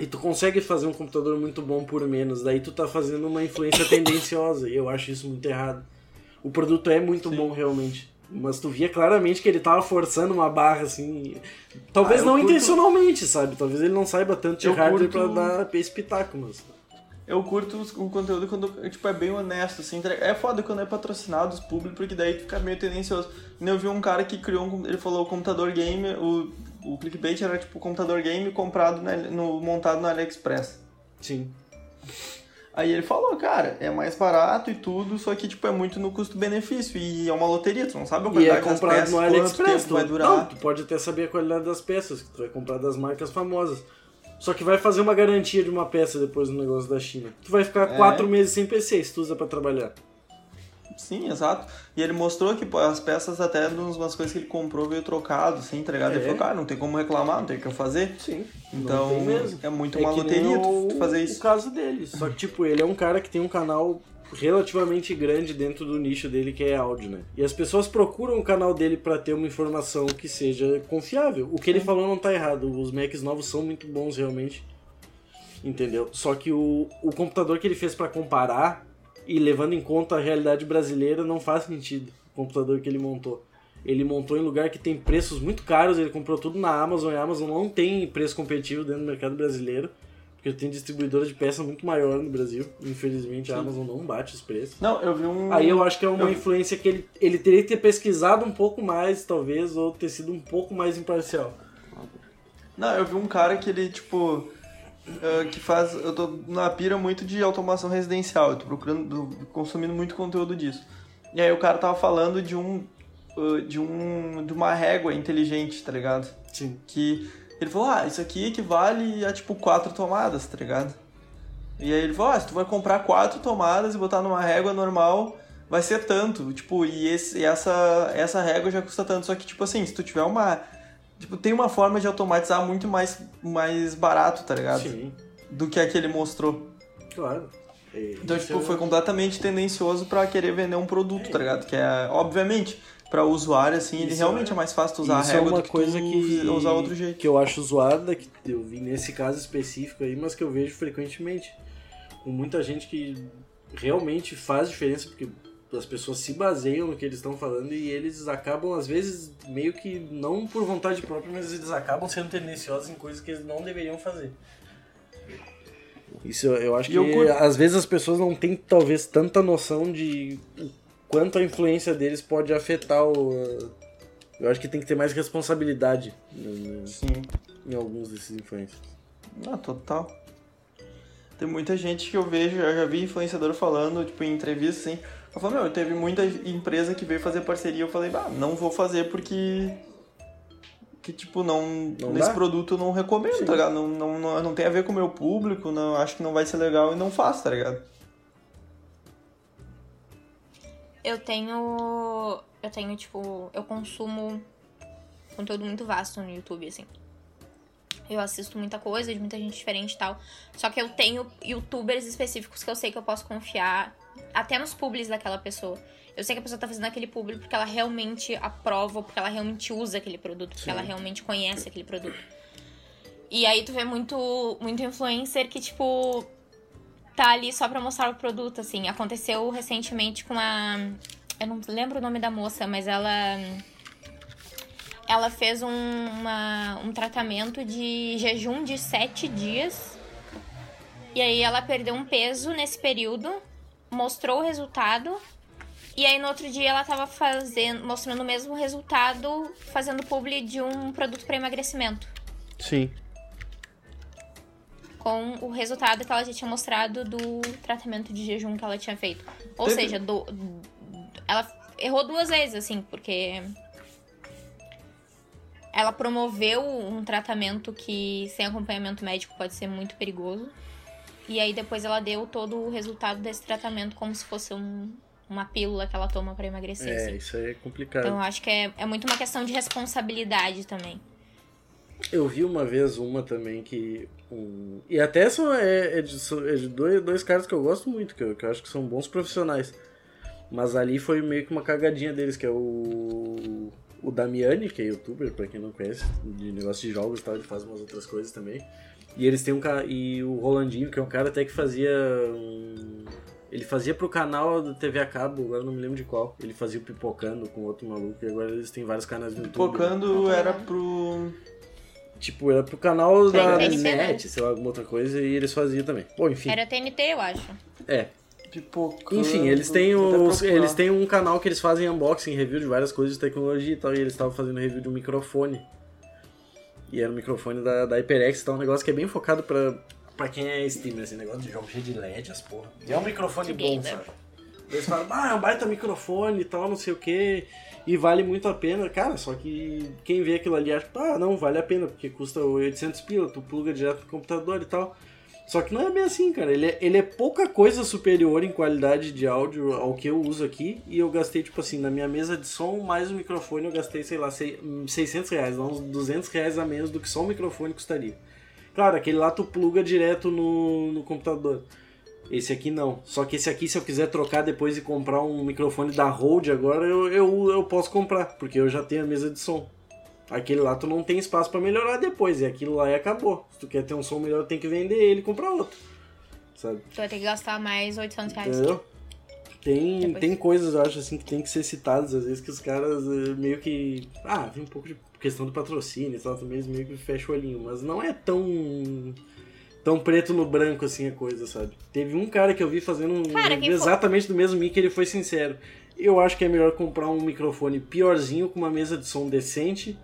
E tu consegue fazer um computador muito bom por menos, daí tu tá fazendo uma influência tendenciosa, e eu acho isso muito errado. O produto é muito Sim. bom realmente. Mas tu via claramente que ele tava forçando uma barra assim. Talvez Ah, não curto- intencionalmente, sabe? Talvez ele não saiba tanto de Eu hardware curto- pra dar pitaco, mas. Eu curto o conteúdo quando tipo, é bem honesto, assim. É foda quando é patrocinado, os públicos, porque daí fica meio tendencioso. Eu vi um cara que criou um. Ele falou o computador game, o, o clickbait era tipo computador game comprado no, montado no AliExpress. Sim. Aí ele falou, cara, é mais barato e tudo, só que tipo é muito no custo-benefício e é uma loteria, tu não sabe a E qualidade é das comprado peças, no AliExpress. tempo vai tu- durar. Não, tu pode até saber a qualidade das peças, que tu vai comprar das marcas famosas. Só que vai fazer uma garantia de uma peça depois do negócio da China. Tu vai ficar É. quatro meses sem PC se tu usa pra trabalhar. Sim, exato. E ele mostrou que as peças até de umas coisas que ele comprou veio trocado, assim, entregado. É. Ele falou, cara, não tem como reclamar, não tem o que eu fazer. Sim. Então, é muito É uma loteria o, tu fazer O isso. caso dele. Só que, tipo, ele é um cara que tem um canal relativamente grande dentro do nicho dele, que é áudio, né? E as pessoas procuram o canal dele pra ter uma informação que seja confiável. O que ele falou não tá errado. Os Macs novos são muito bons, realmente. Entendeu? Só que o, o computador que ele fez pra comparar e levando em conta a realidade brasileira não faz sentido. O computador que ele montou. Ele montou em lugar que tem preços muito caros, ele comprou tudo na Amazon e a Amazon não tem preço competitivo dentro do mercado brasileiro, porque tem distribuidora de peça muito maior no Brasil. Infelizmente a Amazon não bate os preços. Não, eu vi um. Aí eu acho que é uma Eu- influência que ele, ele teria que ter pesquisado um pouco mais, talvez, ou ter sido um pouco mais imparcial. Não, eu vi um cara que ele, tipo. Ah, que faz. Eu tô na pira muito de automação residencial. Eu tô procurando. consumindo muito conteúdo disso. E aí o cara tava falando de um. ah, de um. de uma régua inteligente, tá ligado? Sim. Que ele falou, ah, isso aqui equivale a tipo quatro tomadas, tá ligado? E aí ele falou, ah, se tu vai comprar quatro tomadas e botar numa régua normal, vai ser tanto. Tipo, e, esse, e essa, essa régua já custa tanto. Só que, tipo assim, se tu tiver uma. Tipo, tem uma forma de automatizar muito mais, mais barato, tá ligado? Sim, Do que a que ele mostrou. claro. É, Então, tipo, é- foi completamente tendencioso pra querer vender um produto, tá ligado? Que é, obviamente, pra usuário, assim, ele Isso realmente é- é mais fácil tu usar a Isso é régua uma do que coisa que, usar outro jeito. que eu acho zoada, que eu vi nesse caso específico aí, mas que eu vejo frequentemente. Com muita gente que realmente faz diferença, porque as pessoas se baseiam no que eles estão falando e eles acabam, às vezes, meio que não por vontade própria, mas eles acabam sendo tendenciosos em coisas que eles não deveriam fazer. Isso eu, acho que eu curto- às vezes as pessoas não têm talvez tanta noção de quanto a influência deles pode afetar o. Eu acho que tem que ter mais responsabilidade né, Sim. em alguns desses influencers. Ah, total. Tem muita gente que eu vejo, eu já vi influenciador falando, tipo, em entrevista, assim. Eu falo, meu, teve muita empresa que veio fazer parceria, eu falei, ah, não vou fazer porque. Que, tipo, não. Não nesse dá? produto eu não recomendo, Sim. tá ligado? Não, não, não, não tem a ver com o meu público, não, acho que não vai ser legal e não faço, tá ligado? Eu tenho. Eu tenho, tipo. Eu consumo conteúdo muito vasto no YouTube, assim. Eu assisto muita coisa de muita gente diferente e tal. Só que eu tenho youtubers específicos que eu sei que eu posso confiar até nos publis daquela pessoa. Eu sei que a pessoa tá fazendo aquele publi porque ela realmente aprova, porque ela realmente usa aquele produto, porque Sim. ela realmente conhece aquele produto. E aí tu vê muito, muito influencer que, tipo, tá ali só pra mostrar o produto, assim. Aconteceu recentemente com a. Eu não lembro o nome da moça, mas ela. Ela fez um, uma- um tratamento de jejum de sete dias. E aí ela perdeu um peso nesse período, mostrou o resultado. E aí no outro dia ela tava fazendo, mostrando o mesmo resultado, fazendo publi de um produto para emagrecimento Sim. com o resultado que ela já tinha mostrado do tratamento de jejum que ela tinha feito. Ou Teve- seja, do- ela errou duas vezes, assim, porque ela promoveu um tratamento que sem acompanhamento médico pode ser muito perigoso. E aí depois ela deu todo o resultado desse tratamento como se fosse um- uma pílula que ela toma pra emagrecer. É, assim. isso aí é complicado. Então eu acho que é, é muito uma questão de responsabilidade também. Eu vi uma vez uma também que. Um... E até são, é, é de, é de dois, dois caras que eu gosto muito, que eu, que eu acho que são bons profissionais. Mas ali foi meio que uma cagadinha deles, que é o. O Damiani, que é youtuber, pra quem não conhece, de negócio de jogos e tal, ele faz umas outras coisas também. E eles têm um cara. E o Rolandinho, que é um cara até que fazia. um- Ele fazia pro canal do TV a cabo, agora não me lembro de qual. Ele fazia o Pipocando com outro maluco, e agora eles têm vários canais no YouTube. né? Pipocando era pro. Tipo, era pro canal da TNT, net, sei lá, alguma outra coisa, e eles faziam também. Bom, enfim. Era TNT, eu acho. É. Pipocando. Enfim, eles têm, os, eles têm um canal que eles fazem unboxing, review de várias coisas de tecnologia e tal, e eles estavam fazendo review de um microfone. E era um microfone da, da HyperX, tá um negócio que é bem focado pra, pra quem é streamer, esse negócio de jogo cheio de LED, as porra. E é um microfone bom, Gamer. sabe? Eles falam, ah, é um baita microfone e tal, não sei o que, e vale muito a pena. Cara, só que quem vê aquilo ali acha, ah, não, vale a pena, porque custa 800 pila, tu pluga direto no computador e tal. Só que não é bem assim, cara. Ele é, ele é pouca coisa superior em qualidade de áudio ao que eu uso aqui. E eu gastei, tipo assim, na minha mesa de som, mais o microfone, eu gastei, sei lá, 600 reais, uns 200 reais a menos do que só o microfone custaria. Claro, aquele lá tu pluga direto no, no computador. Esse aqui não. Só que esse aqui, se eu quiser trocar depois e comprar um microfone da Rode agora, eu, eu, eu posso comprar, porque eu já tenho a mesa de som. Aquele lá tu não tem espaço para melhorar depois, e aquilo lá e acabou. Se tu quer ter um som melhor, tem que vender ele e comprar outro. Sabe? Tu vai ter que gastar mais 800 reais. Entendeu? Tem, tem coisas, eu acho, assim, que tem que ser citadas, às vezes, que os caras eh, meio que. Ah, vem um pouco de questão do patrocínio e tal, também eles meio que fecham o olhinho, mas não é tão tão preto no branco assim a coisa, sabe? Teve um cara que eu vi fazendo um Cara, exatamente do mesmo mic, ele foi sincero. Eu acho que é melhor comprar um microfone piorzinho com uma mesa de som decente,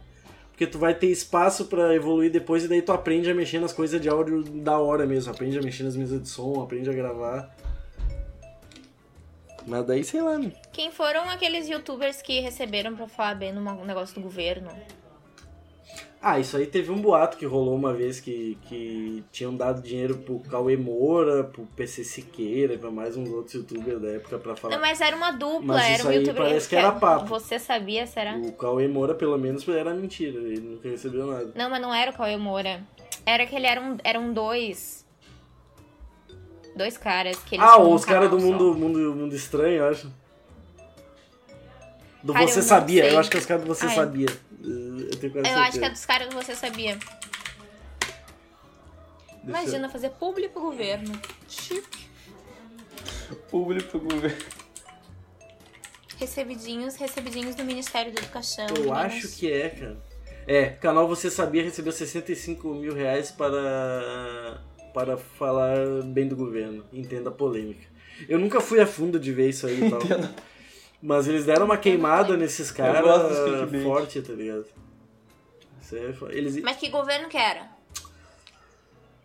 porque tu vai ter espaço pra evoluir depois e daí tu aprende a mexer nas coisas de áudio da hora mesmo, aprende a mexer nas mesas de som, aprende a gravar. Mas daí, sei lá, né? Quem foram aqueles youtubers que receberam pra falar bem num negócio do governo? Ah, isso aí teve um boato que rolou uma vez que, que tinham dado dinheiro pro Cauê Moura, pro PC Siqueira, pra mais uns outros youtubers da época pra falar. Não, mas era uma dupla, Mas era isso um aí youtuber parece que era papo. Você sabia, será? O Cauê Moura, pelo menos, era mentira, ele nunca recebeu nada. Não, mas não era o Cauê Moura. Era que ele era um, eram dois. Dois caras que eles Ah, os caras do mundo, mundo, mundo Estranho, eu acho. Do Cara, Você eu Sabia, sei. eu acho que é os caras do Você Ah, é. Sabia. Eu tenho quase Eu acho que é dos caras que você sabia. Deixa eu- Imagina fazer público pro governo. Chique. Público governo. Recebidinhos, recebidinhos do Ministério da Educação. Eu meninas. acho que é, cara. É, canal Você Sabia recebeu 65 mil reais para, para falar bem do governo. Entenda a polêmica. Eu nunca fui a fundo de ver isso aí e tal. Mas eles deram uma queimada nesses caras forte, tá ligado? Eles, Mas que governo que era?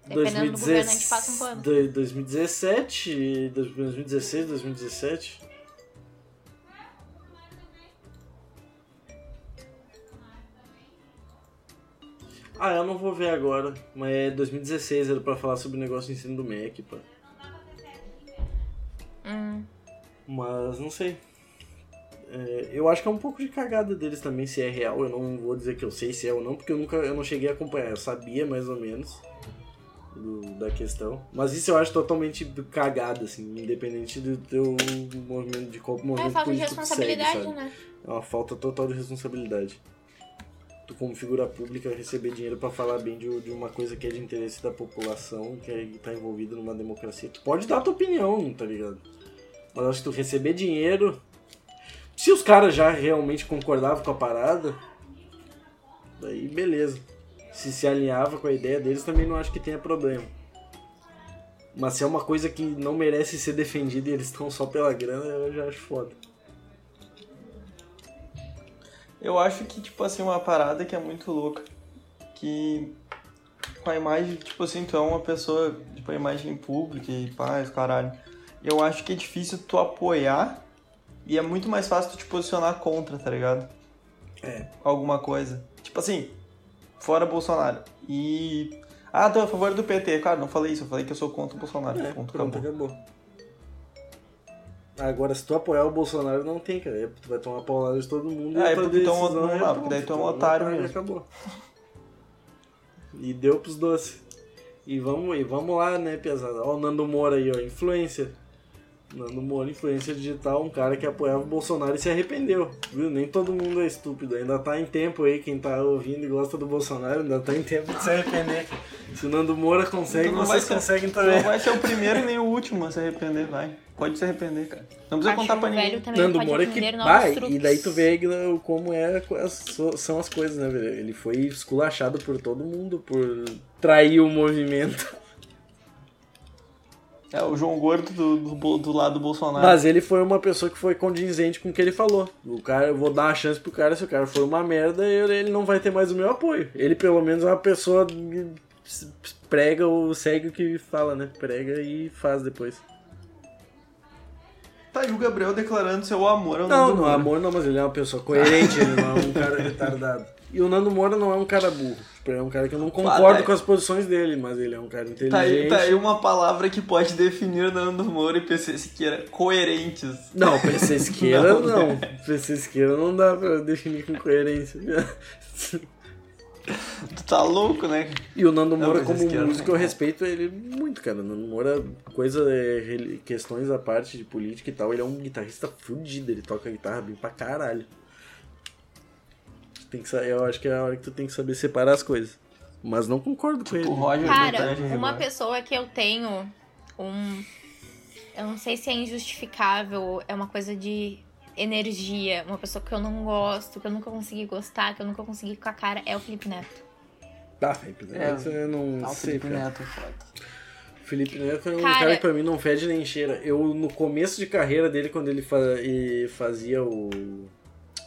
Dependendo do governo, a gente passa um pano. 2017, 2016, 2017. Ah, eu não vou ver agora, mas é 2016, era pra falar sobre o negócio de ensino do MEC, pá. Hum. Mas não sei. É, eu acho que é um pouco de cagada deles também, se é real. Eu não vou dizer que eu sei se é ou não, porque eu nunca eu não cheguei a acompanhar. Eu sabia mais ou menos do- da questão. Mas isso eu acho totalmente cagada, assim, independente do teu movimento de qual É movimento falta de responsabilidade, segue, né? É uma falta total de responsabilidade. Tu, como figura pública, receber dinheiro pra falar bem de, de uma coisa que é de interesse da população, que é, tá envolvida numa democracia. Tu pode dar a tua opinião, tá ligado? Mas acho que tu receber dinheiro. Se os caras já realmente concordavam com a parada, daí beleza. Se se alinhava com a ideia deles, também não acho que tenha problema. Mas se é uma coisa que não merece ser defendida e eles estão só pela grana, eu já acho foda. Eu acho que, tipo assim, uma parada que é muito louca. Que com a imagem, tipo assim, tu é uma pessoa, tipo, a imagem pública e paz, caralho. Eu acho que é difícil tu apoiar e é muito mais fácil tu te posicionar contra, tá ligado? É. Alguma coisa. Tipo assim, fora Bolsonaro. E. Ah, tô a favor do PT. Cara, não falei isso, eu falei que eu sou contra o Bolsonaro. É, ponto, pronto, acabou. acabou. Agora, se tu apoiar o Bolsonaro, não tem, cara. Tu vai tomar paulada de todo mundo. É, e a tua porque tu é um- não porque daí tu é um otário mesmo. Acabou. E deu pros doces. E vamos, e vamos lá, né, pesada? Ó, o Nando Moura aí, ó, influencer. Nando Moura, influencer digital, um cara que apoiava o Bolsonaro e se arrependeu. Viu? Nem todo mundo é estúpido. Ainda tá em tempo aí, quem tá ouvindo e gosta do Bolsonaro, ainda tá em tempo de se arrepender. Se o Nando Moura consegue, vai vocês ser- conseguem também. não vai ser o primeiro e nem o último a se arrepender, vai. Pode se arrepender, cara. Não precisa contar pra o ninguém. velho também Nando Moura é que vai, truques. e daí tu vê como é, são as coisas, né, velho? Ele foi esculachado por todo mundo por trair o movimento. É o João Gordo do, do, do lado do Bolsonaro. Mas ele foi uma pessoa que foi condizente com o que ele falou. O cara, eu vou dar uma chance pro cara, se o cara for uma merda, ele ele não vai ter mais o meu apoio. Ele pelo menos é uma pessoa que prega ou segue o que fala, né? Prega e faz depois. Tá aí o Gabriel declarando seu amor ao Não, não, amor não, mas ele é uma pessoa coerente, ele não é um cara retardado. E o Nando Moura não é um cara burro. Tipo, ele é um cara que eu não concordo tá- com as posições dele, mas ele é um cara inteligente. Tá aí, tá aí uma palavra que pode definir Nando Moura e PC Siqueira coerentes. Não, PC Esqueira Não, não. PC Esqueira não dá pra definir com coerência. Tu tá louco, né? E o Nando Não, Moura, PC como músico, não. eu respeito ele muito, cara. O Nando Moura, coisa, é, questões à parte de política e tal, ele é um guitarrista fudido, ele toca guitarra bem pra caralho. Tem que, eu acho que é a hora que tu tem que saber separar as coisas. Mas não concordo com ele. O Roger Cara, uma pessoa que eu tenho um. Eu não sei se é injustificável, é uma coisa de energia. Uma pessoa que eu não gosto, que eu nunca consegui gostar, que eu nunca consegui com a cara, é o Felipe Neto. Tá, Felipe Neto, eu não o sei, Felipe cara. Neto é foda. Felipe Neto é um Cara- cara que pra mim não fede nem cheira. Eu, no começo de carreira dele, quando ele fa- fazia o,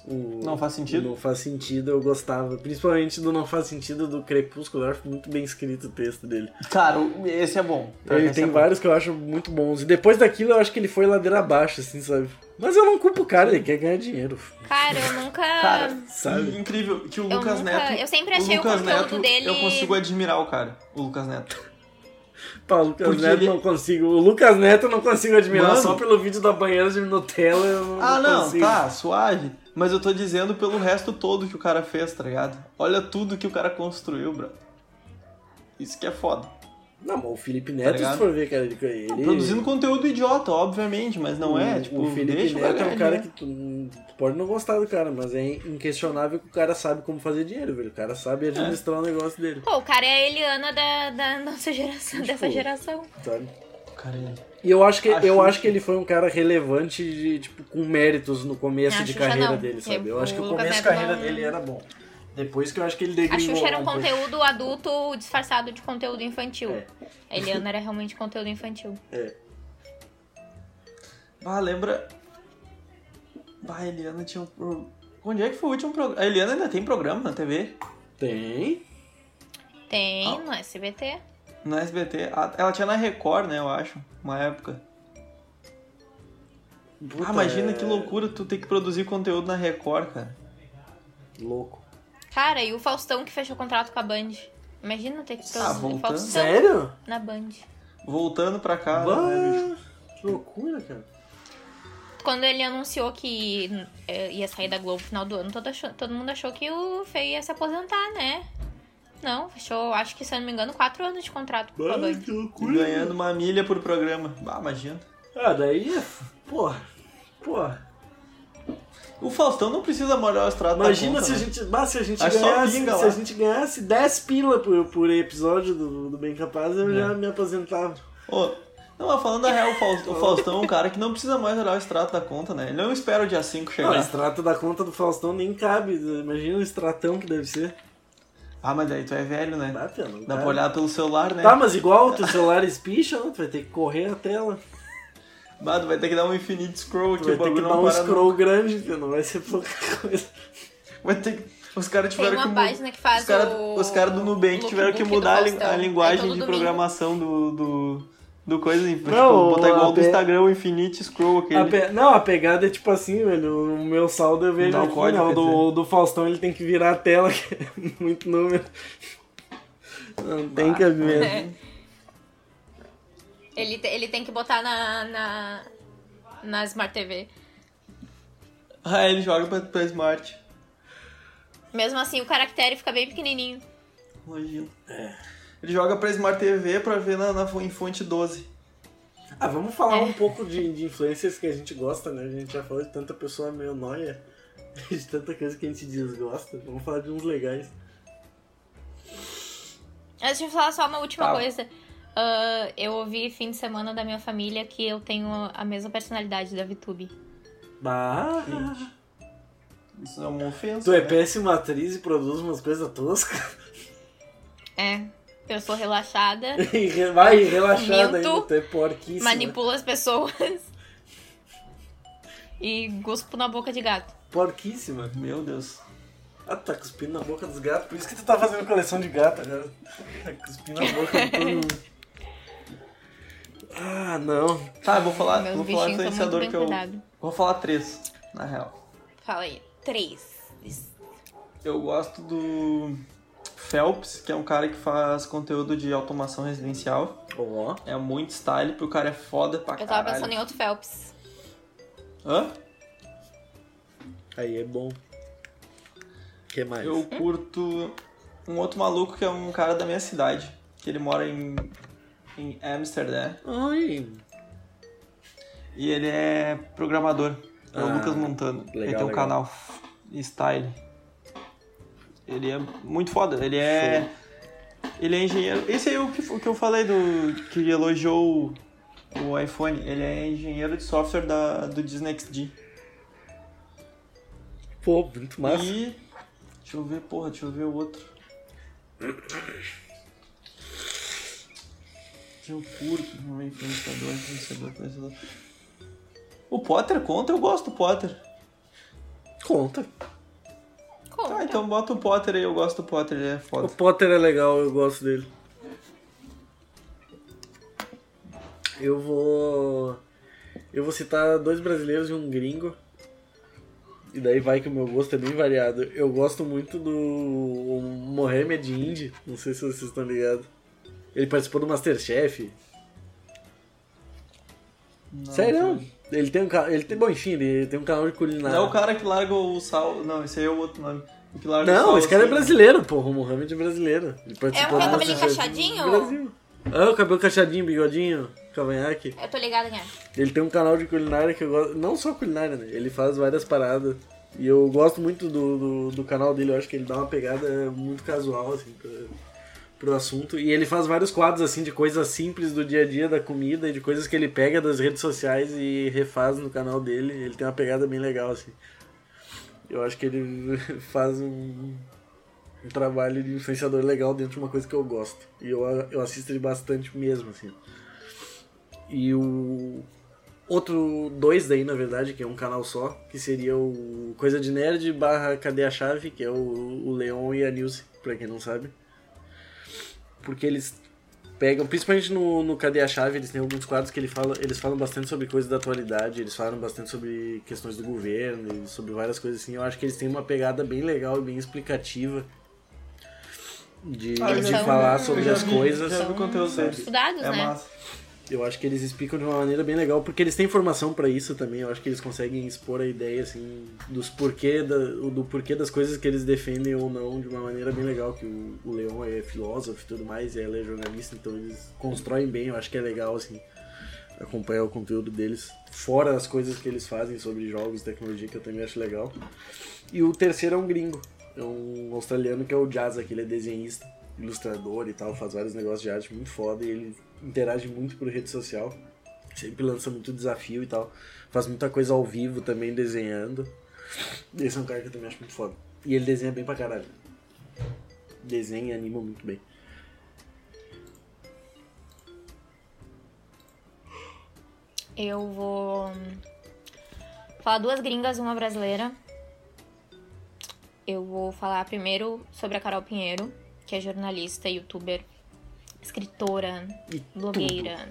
o- Não faz sentido? o Não faz sentido, eu gostava. Principalmente do Não Faz Sentido do Crepúsculo, eu acho muito bem escrito o texto dele. Cara, o- esse é bom. Ele tem é bom. vários que eu acho muito bons. E depois daquilo, eu acho que ele foi ladeira abaixo, assim, sabe? Mas eu não culpo o cara, ele quer ganhar dinheiro. Cara, eu nunca. Cara, Sabe? incrível que o Eu Lucas nunca- Neto. eu sempre achei o Lucas conteúdo Neto, dele- Eu consigo admirar o cara, o Lucas Neto. Pá, o Lucas Porque Neto ele- não consigo. O Lucas Neto eu não consigo admirar Mano. só pelo vídeo da banheira de Nutella. Eu não Ah, não, consigo. tá, suave. Mas eu tô dizendo pelo resto todo que o cara fez, tá ligado? Olha tudo que o cara construiu, bro. Isso que é foda. Não, mas o Felipe Neto, ligado? se for ver, cara, ele. ele- Produzindo conteúdo idiota, obviamente, mas não o, é. Tipo, o Felipe deixa Neto é um cara ganhar que tu, tu pode não gostar do cara, mas é inquestionável que o cara sabe como fazer dinheiro, velho. O cara sabe administrar o negócio dele, Pô, o cara é a Eliana da, da nossa geração, dessa geração. sabe? Cara, ele- E eu acho que, A eu acho que ele foi um cara relevante, de, tipo, com méritos no começo A de carreira não. dele, sabe? Eu acho que o começo de carreira não- dele era bom. Depois que eu acho que ele A degringolou Xuxa era um conteúdo adulto disfarçado de conteúdo infantil. É. A Eliana era realmente conteúdo infantil. É. Ah, lembra. Ah, a Eliana tinha um. Onde é que foi o último programa? A Eliana ainda tem programa na TV? Tem. Tem Ah. no SBT. Na SBT. Ah, Ela tinha na Record, né, eu acho. Uma época. Puta, ah, imagina é que loucura tu ter que produzir conteúdo na Record, cara. Louco. Cara, e o Faustão que fechou contrato com a Band. Imagina ter que produzir Ah, voltando. Faustão Sério? na Band. Voltando pra cá, Bah, né, bicho? que loucura, cara. Quando ele anunciou que eh, ia sair da Globo no final do ano, todo, achou- todo mundo achou que o Feio ia se aposentar, né? Não, fechou, acho que se eu não me engano, quatro anos de contrato com a Band. que loucura. ganhando uma milha por programa. Ah, imagina. Ah, daí, porra, porra. O Faustão não precisa molhar o extrato Imagina da conta, se, a né? gente, bah, se a gente só ganhasse, pinga se lá. a gente ganhasse 10 pila por, por episódio do, do Bem Capaz, eu É. já me aposentava. Ô, não, mas falando a real, o Faustão, o Faustão é um cara que não precisa mais olhar o extrato da conta, né? Ele não espera o dia 5 Não, chegar. o extrato da conta do Faustão nem cabe. Imagina o extratão que deve ser. Ah, mas aí tu é velho, né? Dá, pia, não Dá cabe. pra olhar pelo celular, né? Tá, mas igual o teu celular espicha, né? tu vai ter que correr a tela. Bah, tu vai ter que dar um infinite scroll Tu aqui, vai ter que dar um scroll grande, pia, não vai ser pouca coisa. Vai ter que... Os caras Tem tiveram uma que página que faz os cara, o Os caras do Nubank tiveram que mudar a, linguagem de domingo. programação do, do, do coisa. Tipo, Não, botar igual do pe- Instagram, o infinite scroll aquele. A pe- Não, a pegada é tipo assim, velho. O meu saldo eu vejo Dá o aqui, código, né? O quer do, do Faustão ele tem que virar a tela, que é muito número. Não tem Bah. cabimento. É. Ele, ele tem que botar na, na, na Smart TV. Ah, ele joga pra, pra Smart. Mesmo assim, o caractere fica bem pequenininho. Imagina. É. Ele joga pra Smart TV pra ver na, na, em fonte 12. Ah, vamos falar É. um pouco de, de influências que a gente gosta, né? A gente já falou de tanta pessoa meio nóia, de tanta coisa que a gente desgosta. Vamos falar de uns legais. Deixa eu falar só uma última Tá. coisa. Ah, eu ouvi fim de semana da minha família que eu tenho a mesma personalidade da VTube. Bah, Isso é uma ofensa. tu é né? péssima atriz e produz umas coisas toscas. É. Eu sou relaxada, re- Vai relaxada Minto. ainda, tu é porquíssima. manipulo as pessoas. E guspo na boca de gato. Porquíssima. Meu Deus. Ah, tá cuspindo na boca dos gatos. Por isso que tu tá fazendo coleção de gato agora. Tá cuspindo na boca de todo mundo. Ah, não. Tá, eu vou falar, Meus vou falar influenciador que eu. Vou falar três, na real. Fala aí. Três. Eu gosto do Phelps, que é um cara que faz conteúdo de automação residencial. Ó. É muito style, porque o cara é foda pra Eu tava caralho. pensando em outro Phelps. Hã? Aí é bom. O que mais? Eu curto um outro maluco que é um cara da minha cidade, que ele mora em, em Amsterdã. Ai. E ele é programador. É o Ah, Lucas Montano. ele legal, tem um legal. canal Style. Ele é muito foda. Ele é. Ele é engenheiro. Esse aí é o que, o que eu falei do. que elogiou o, o iPhone. Ele é engenheiro de software da, do Disney XD. Pô, muito massa. E. Deixa eu ver, porra, deixa eu ver o outro. Que eu curto, não é influenciador, influenciador, influenciador. O Potter conta, eu gosto do Potter. Conta. Conta. Tá, então bota o Potter aí, eu gosto do Potter, ele é O foda. Potter é legal, eu gosto dele. Eu vou. Eu vou citar dois brasileiros e um gringo. E daí vai que o meu gosto é bem variado. Eu gosto muito do Mohamed Indy, não sei se vocês estão ligados. Ele participou do Masterchef. Não, Sério? não? Ele tem um canal. Ele tem. Bom, enfim, ele tem um canal de culinária. Não é o cara que larga o sal. Não, esse aí é o outro nome. O que Não, esse cara é brasileiro, porra. O Mohamed é brasileiro. Ele participou É um Masterchef cacheadinho? do Brasil. Ah, o cabelo cacheadinho, bigodinho, cavanhaque. Eu tô ligada quem é. Ele tem um canal de culinária que eu gosto. Não só culinária, né? Ele faz várias paradas. E eu gosto muito do, do, do canal dele. Eu acho que ele dá uma pegada muito casual, assim, pra, pro assunto. E ele faz vários quadros, assim, de coisas simples do dia a dia da comida e de coisas que ele pega das redes sociais e refaz no canal dele. Ele tem uma pegada bem legal, assim. Eu acho que ele faz um, um trabalho de influenciador legal dentro de uma coisa que eu gosto. E eu, eu assisto ele bastante mesmo, assim. E o outro dois daí, na verdade, que é um canal só, que seria o Coisa de Nerd barra Cadê a Chave, que é o, o Leon e a Nilce, pra quem não sabe. Porque eles pegam, principalmente no, no Cadê a Chave, eles têm alguns quadros que ele fala, eles falam bastante sobre coisas da atualidade, eles falam bastante sobre questões do governo e sobre várias coisas assim. Eu acho que eles têm uma pegada bem legal e bem explicativa de, Ah, de vi- falar sobre já as vi- coisas. já vi o conteúdo sabe? deles. Estudados, É né? massa. Eu acho que eles explicam de uma maneira bem legal, porque eles têm informação pra isso também. Eu acho que eles conseguem expor a ideia, assim, dos porquê, da, do porquê das coisas que eles defendem ou não de uma maneira bem legal. Que o, o Leon é filósofo e tudo mais, e ela é jornalista, então eles constroem bem. Eu acho que é legal, assim, acompanhar o conteúdo deles. Fora as coisas que eles fazem sobre jogos e tecnologia, que eu também acho legal. E o terceiro é um gringo. É um australiano que é o Jazza, que ele é desenhista, ilustrador e tal, faz vários negócios de arte muito foda e ele interage muito por rede social. Sempre lança muito desafio e tal. Faz muita coisa ao vivo também desenhando. Esse é um cara que eu também acho muito foda. E ele desenha bem pra caralho. Desenha e anima muito bem. Eu vou falar duas gringas uma brasileira. Eu vou falar primeiro sobre a Carol Pinheiro, que é jornalista, youtuber, escritora, E blogueira.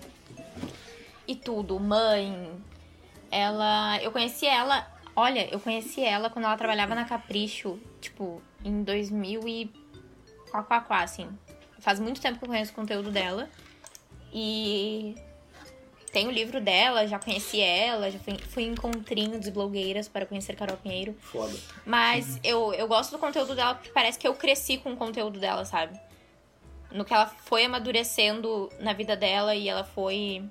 E tudo, mãe. Ela. Eu conheci ela. Olha, eu conheci ela quando ela trabalhava na Capricho, tipo, em 2000 e. Quá, quá, quá, assim. Faz muito tempo que eu conheço o conteúdo dela. E tem o livro dela, já conheci ela, já fui, fui em encontrinho de blogueiras para conhecer Carol Pinheiro. Foda. Mas eu, eu gosto do conteúdo dela porque parece que eu cresci com o conteúdo dela, sabe? No que ela foi amadurecendo na vida dela e ela foi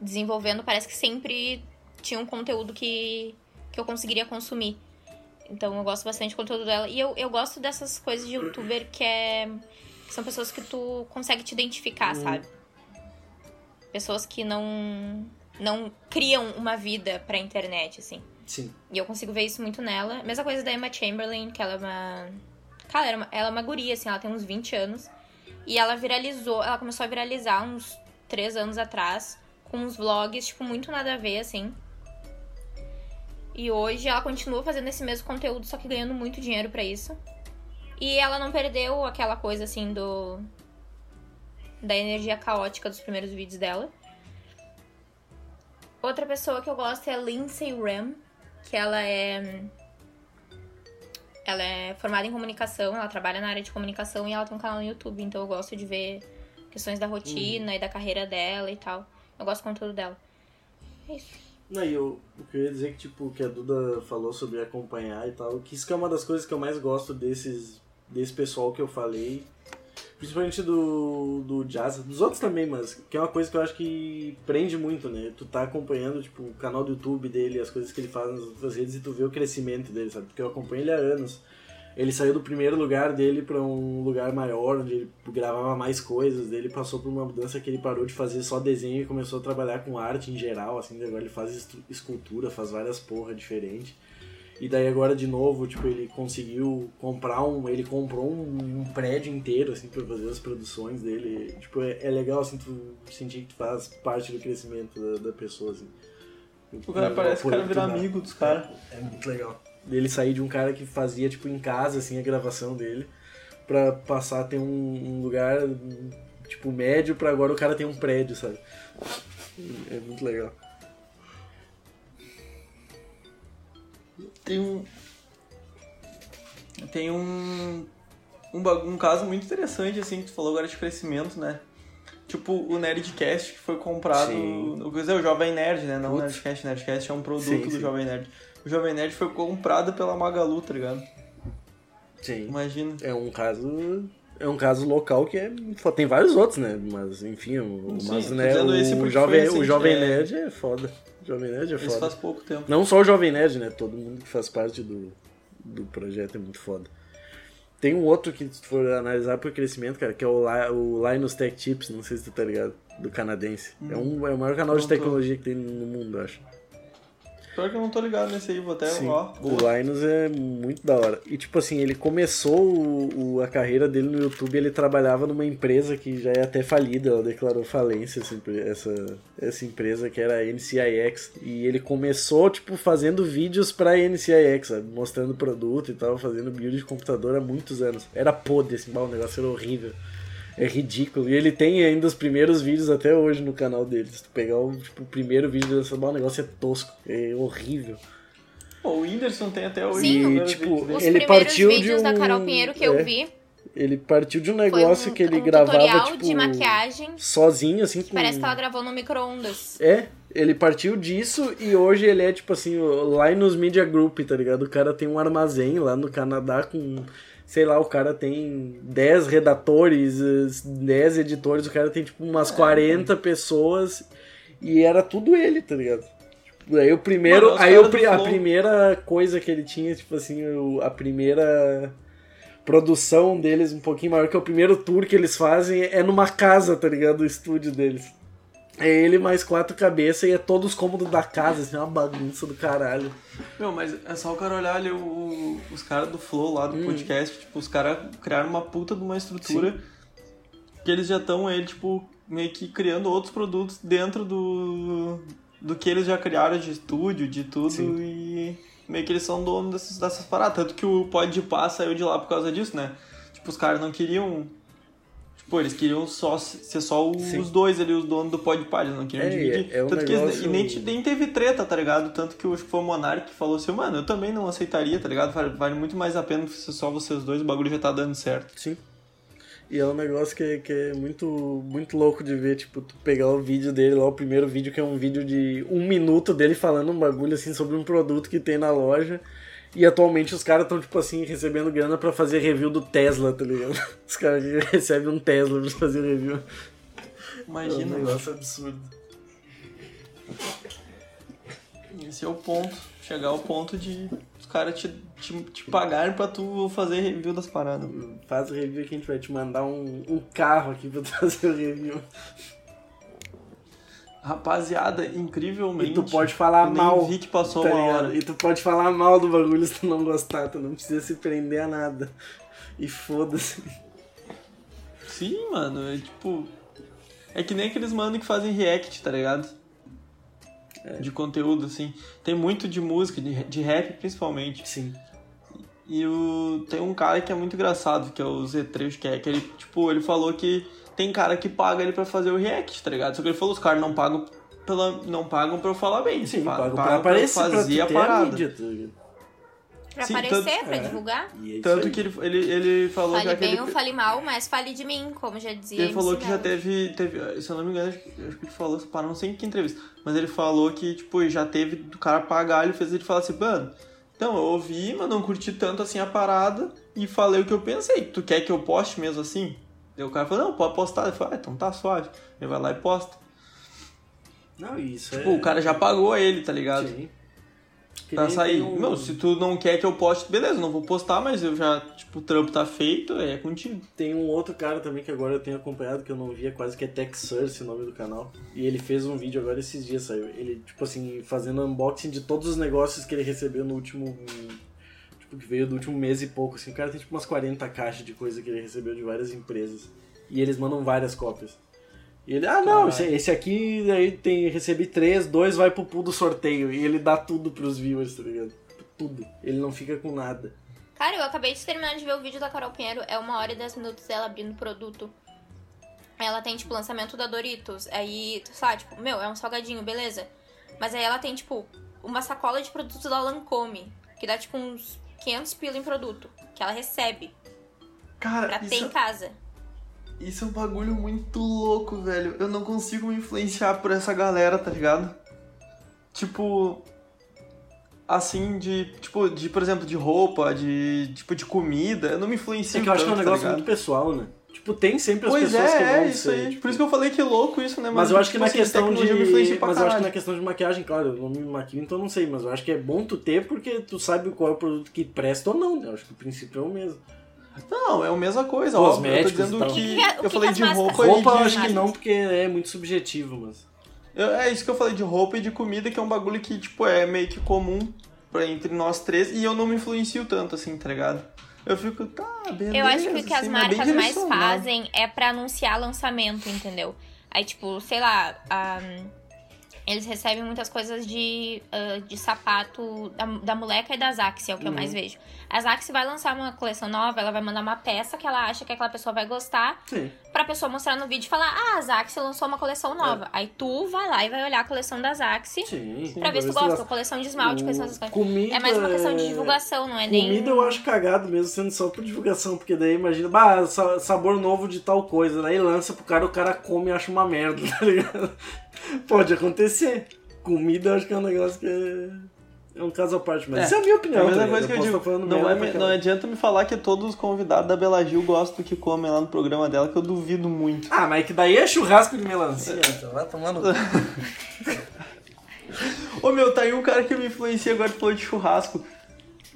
desenvolvendo, parece que sempre tinha um conteúdo que, que eu conseguiria consumir. Então eu gosto bastante do conteúdo dela. E eu, eu gosto dessas coisas de youtuber que é. que são pessoas que tu consegue te identificar, sabe? Pessoas que não. não criam uma vida pra internet, assim. Sim. E eu consigo ver isso muito nela. Mesma coisa da Emma Chamberlain, que ela é uma. Cara, ela é uma, ela é uma guria, assim, ela tem uns 20 anos. E ela viralizou, ela começou a viralizar uns 3 anos atrás, com uns vlogs, tipo, muito nada a ver, assim. E hoje ela continua fazendo esse mesmo conteúdo, só que ganhando muito dinheiro pra isso. E ela não perdeu aquela coisa, assim, do. da energia caótica dos primeiros vídeos dela. Outra pessoa que eu gosto é Lindsay Ram, que ela é. Ela é formada em comunicação, ela trabalha na área de comunicação e ela tem um canal no YouTube, então eu gosto de ver questões da rotina e da carreira dela e tal. Eu gosto do conteúdo dela. É isso. Não, e eu, eu queria dizer que, tipo, que a Duda falou sobre acompanhar e tal, que isso que é uma das coisas que eu mais gosto desses, desse pessoal que eu falei, principalmente do, do jazz, dos outros também, mas que é uma coisa que eu acho que prende muito, né? Tu tá acompanhando, tipo, o canal do YouTube dele, as coisas que ele faz nas outras redes e tu vê o crescimento dele, sabe? Porque eu acompanho ele há anos. Ele saiu do primeiro lugar dele para um lugar maior, onde ele gravava mais coisas. Ele passou por uma mudança que ele parou de fazer só desenho e começou a trabalhar com arte em geral, assim. Agora ele faz escultura, faz várias porra diferentes. E daí agora de novo, tipo, ele conseguiu comprar um. Ele comprou um, um prédio inteiro, assim, pra fazer as produções dele. Tipo, é, é, legal assim, tu sentir que tu faz parte do crescimento da, da pessoa, assim. O cara parece que o cara virar amigo dos caras. É, é muito legal dele sair de um cara que fazia, tipo, em casa, assim, a gravação dele, pra passar a ter um, um lugar, tipo, médio, pra agora o cara ter um prédio, sabe? É muito legal. Tem um... Tem um... Um, um caso muito interessante, assim, que tu falou agora de crescimento, né? Tipo, o Nerdcast que foi comprado. Sim. Quer dizer, o Jovem Nerd, né? Não o Nerdcast. Nerdcast é um produto sim, do sim. Jovem Nerd o Jovem Nerd foi comprado pela Magalu, tá ligado? Sim. Imagina. É um caso. É um caso local que é. Tem vários outros, né? Mas enfim, o, mas, né, o, jovem, o Jovem é... Nerd é foda. Jovem Nerd é foda. Isso faz pouco tempo. Não só o Jovem Nerd, né? Todo mundo que faz parte do, do projeto é muito foda. Tem um outro que, se for analisar por crescimento, cara, que é o, o Linus Tech Tips, não sei se tu tá ligado, do canadense. Hum. É, um, é o maior canal de tecnologia que tem no mundo, acho. Pior que eu não tô ligado nesse aí, vou até Sim, ó. O Linus é muito da hora. E tipo assim, ele começou o, o, a carreira dele no YouTube, ele trabalhava numa empresa que já é até falida, ela declarou falência, essa, essa, essa empresa que era a NCIX. E ele começou, tipo, fazendo vídeos pra NCIX, sabe? mostrando produto e tal, fazendo build de computador há muitos anos. Era podre, assim, o negócio era horrível. É ridículo. E ele tem ainda os primeiros vídeos até hoje no canal dele. Se tu pegar o, tipo, o primeiro vídeo dessa o negócio é tosco. É horrível. Pô, o Whindersson tem até hoje. Sim, e, tipo, ele partiu de um... da Carol Pinheiro que é, eu vi. Ele partiu de um negócio um, que ele um gravava tipo de maquiagem. Sozinho assim, com... Parece que ela gravou no micro-ondas. É, ele partiu disso e hoje ele é tipo assim, lá nos Media Group, tá ligado? O cara tem um armazém lá no Canadá com sei lá, o cara tem 10 redatores, 10 editores, o cara tem tipo umas é, 40 pessoas e era tudo ele, tá ligado? Tipo, aí o primeiro, Mano, aí o, a primeira coisa que ele tinha, tipo assim, a primeira produção deles um pouquinho maior que o primeiro tour que eles fazem é numa casa, tá ligado? O estúdio deles. É ele mais quatro cabeças e é todos os cômodos da casa, assim, é uma bagunça do caralho. Meu, mas é só o cara olhar ali o, os caras do Flow lá do hum. podcast, tipo, os caras criaram uma puta de uma estrutura Sim. que eles já estão aí, tipo, meio que criando outros produtos dentro do, do que eles já criaram de estúdio, de tudo, Sim. e meio que eles são donos dessas, dessas paradas. Tanto que o Pod de Pá saiu de lá por causa disso, né? Tipo, os caras não queriam Pô, eles queriam só ser só os Sim. dois ali, os donos do Podpah, eles não queriam é, dividir. É, é um Tanto negócio... que eles, e nem, nem teve treta, tá ligado? Tanto que acho que foi o Monark que falou assim, mano, eu também não aceitaria, tá ligado? Vale, vale muito mais a pena ser só vocês dois, o bagulho já tá dando certo. Sim. E é um negócio que, que é muito, muito louco de ver, tipo, tu pegar o vídeo dele lá, o primeiro vídeo, que é um vídeo de um minuto dele falando um bagulho assim sobre um produto que tem na loja. E atualmente os caras estão, tipo assim, recebendo grana para fazer review do Tesla, tá ligado? Os caras recebem um Tesla pra fazer review. Imagina. É um negócio absurdo. Esse é o ponto. Chegar ao ponto de os caras te, te, te pagarem pra tu fazer review das paradas. Faz review que a gente vai te mandar um, um carro aqui pra tu fazer o review. Rapaziada, incrivelmente. E tu pode falar eu mal. Nem vi que passou tá uma hora. E tu pode falar mal do bagulho se tu não gostar, tu não precisa se prender a nada. E foda-se. Sim, mano, é tipo. É que nem aqueles mano que fazem react, tá ligado? É. De conteúdo, assim. Tem muito de música, de, de rap principalmente. Sim. E o, tem um cara que é muito engraçado, que é o Z3, que é que ele, tipo, ele falou que tem cara que paga ele pra fazer o react, tá ligado? Só que ele falou, os caras não pagam pela, não pagam pra eu falar bem. Sim, pa- pagam pra pagam aparecer, pra fazer tu a parada. mídia, tá? Pra Sim, aparecer, tanto- pra é. divulgar. E é isso Tanto aí. que ele, ele, ele falou Fale já que bem ele, ou fale mal, mas fale de mim, como já dizia. ele falou que já teve, teve. Se eu não me engano, acho que acho que ele falou parada, não sei em que entrevista. Mas ele falou que, tipo, já teve do cara pagar, ele fez ele falar assim, mano, então eu ouvi, mas não curti tanto assim a parada e falei o que eu pensei. Tu quer que eu poste mesmo assim? Daí o cara falou, não, pode postar. Ele falou, ah, então tá suave. Ele vai lá e posta. Não, isso Tipo, é... o cara já pagou ele, tá ligado? Sim. Que Pra sair. um- Meu, se tu não quer que eu poste, beleza, não vou postar, mas eu já, tipo, o trampo tá feito, é contigo. Tem um outro cara também que agora eu tenho acompanhado, que eu não via quase, que é TechSource, o nome do canal. E ele fez um vídeo agora esses dias, saiu. Ele, tipo assim, fazendo unboxing de todos os negócios que ele recebeu no último... Tipo, que veio do último mês e pouco, assim. O cara tem, tipo, umas 40 caixas de coisa que ele recebeu de várias empresas. E eles mandam várias cópias. E ele, ah, não, esse, esse aqui, aí tem, recebi três, dois vai pro pool do sorteio. E ele dá tudo pros viewers, tá ligado? Tudo. Ele não fica com nada. Cara, eu acabei de terminar de ver o vídeo da Carol Pinheiro. É uma hora e dez minutos dela abrindo produto. Ela tem, tipo, lançamento da Doritos. Aí, tu sabe, tipo, meu, é um salgadinho, beleza. Mas aí ela tem, tipo, uma sacola de produtos da Lancome. Que dá, tipo, uns 500 pila em produto. Que ela recebe Cara, pra ter isso, em casa. isso é um bagulho muito louco, velho. Eu não consigo me influenciar por essa galera, tá ligado? Tipo. Assim, de. Tipo, de, por exemplo, de roupa, de. Tipo, de comida. Eu não me influencio É que eu acho que é um tá negócio ligado? muito pessoal, né? Tipo, tem sempre as Pois pessoas que vão é, é isso ser, aí. tipo- Por isso que eu falei que é louco isso, né? Mas eu acho que tipo na assim, questão de. Mas eu acho que caralho. na questão de maquiagem, claro, eu não me maquio, então eu não sei, mas eu acho que é bom tu ter porque tu sabe qual é o produto que presta ou não, né? Eu acho que o princípio é o mesmo. Não, é a mesma coisa, óbvio. Eu tô dizendo e tal. que. Que é- eu falei que de roupa e Roupa eu acho que não, porque é muito subjetivo, mas. Eu- é isso que eu falei de roupa e de comida, que é um bagulho que, tipo, é meio que comum pra, entre nós três e eu não me influencio tanto, assim, tá ligado? Eu fico, tá, beleza. Eu acho que o que as assim, marcas mais direcionado. fazem é pra anunciar lançamento, entendeu? Aí, tipo, sei lá, ahn, eles recebem muitas coisas de, ah, de sapato da, da moleca e da Zaxi, é o que eu mais vejo. A Zaxi vai lançar uma coleção nova, ela vai mandar uma peça que ela acha que aquela pessoa vai gostar, Sim. pra pessoa mostrar no vídeo e falar: Ah, a Zaxi lançou uma coleção nova. Aí tu vai lá e vai olhar a coleção da Zaxi Sim. pra ver se tu gosta. Coleção de esmalte, coleção dessas coisas. Comida, É mais uma questão de é- divulgação, não é nem. Comida eu acho cagado mesmo, sendo só por divulgação, porque daí imagina, bah, sa- sabor novo de tal coisa, daí lança pro cara, o cara come e acha uma merda, tá ligado? Pode acontecer. Comida eu acho que é um negócio que é, é um caso à parte, mas É, isso é a minha É opinião. a mesma coisa que eu digo. tá Não, é, não adianta me falar que todos os convidados da Bela Gil gostam do que comem lá no programa dela, que eu duvido muito. Ah, mas que daí é churrasco de melancia, então vai tomando. Ô meu, tá aí um cara que me influencia agora que falou de churrasco.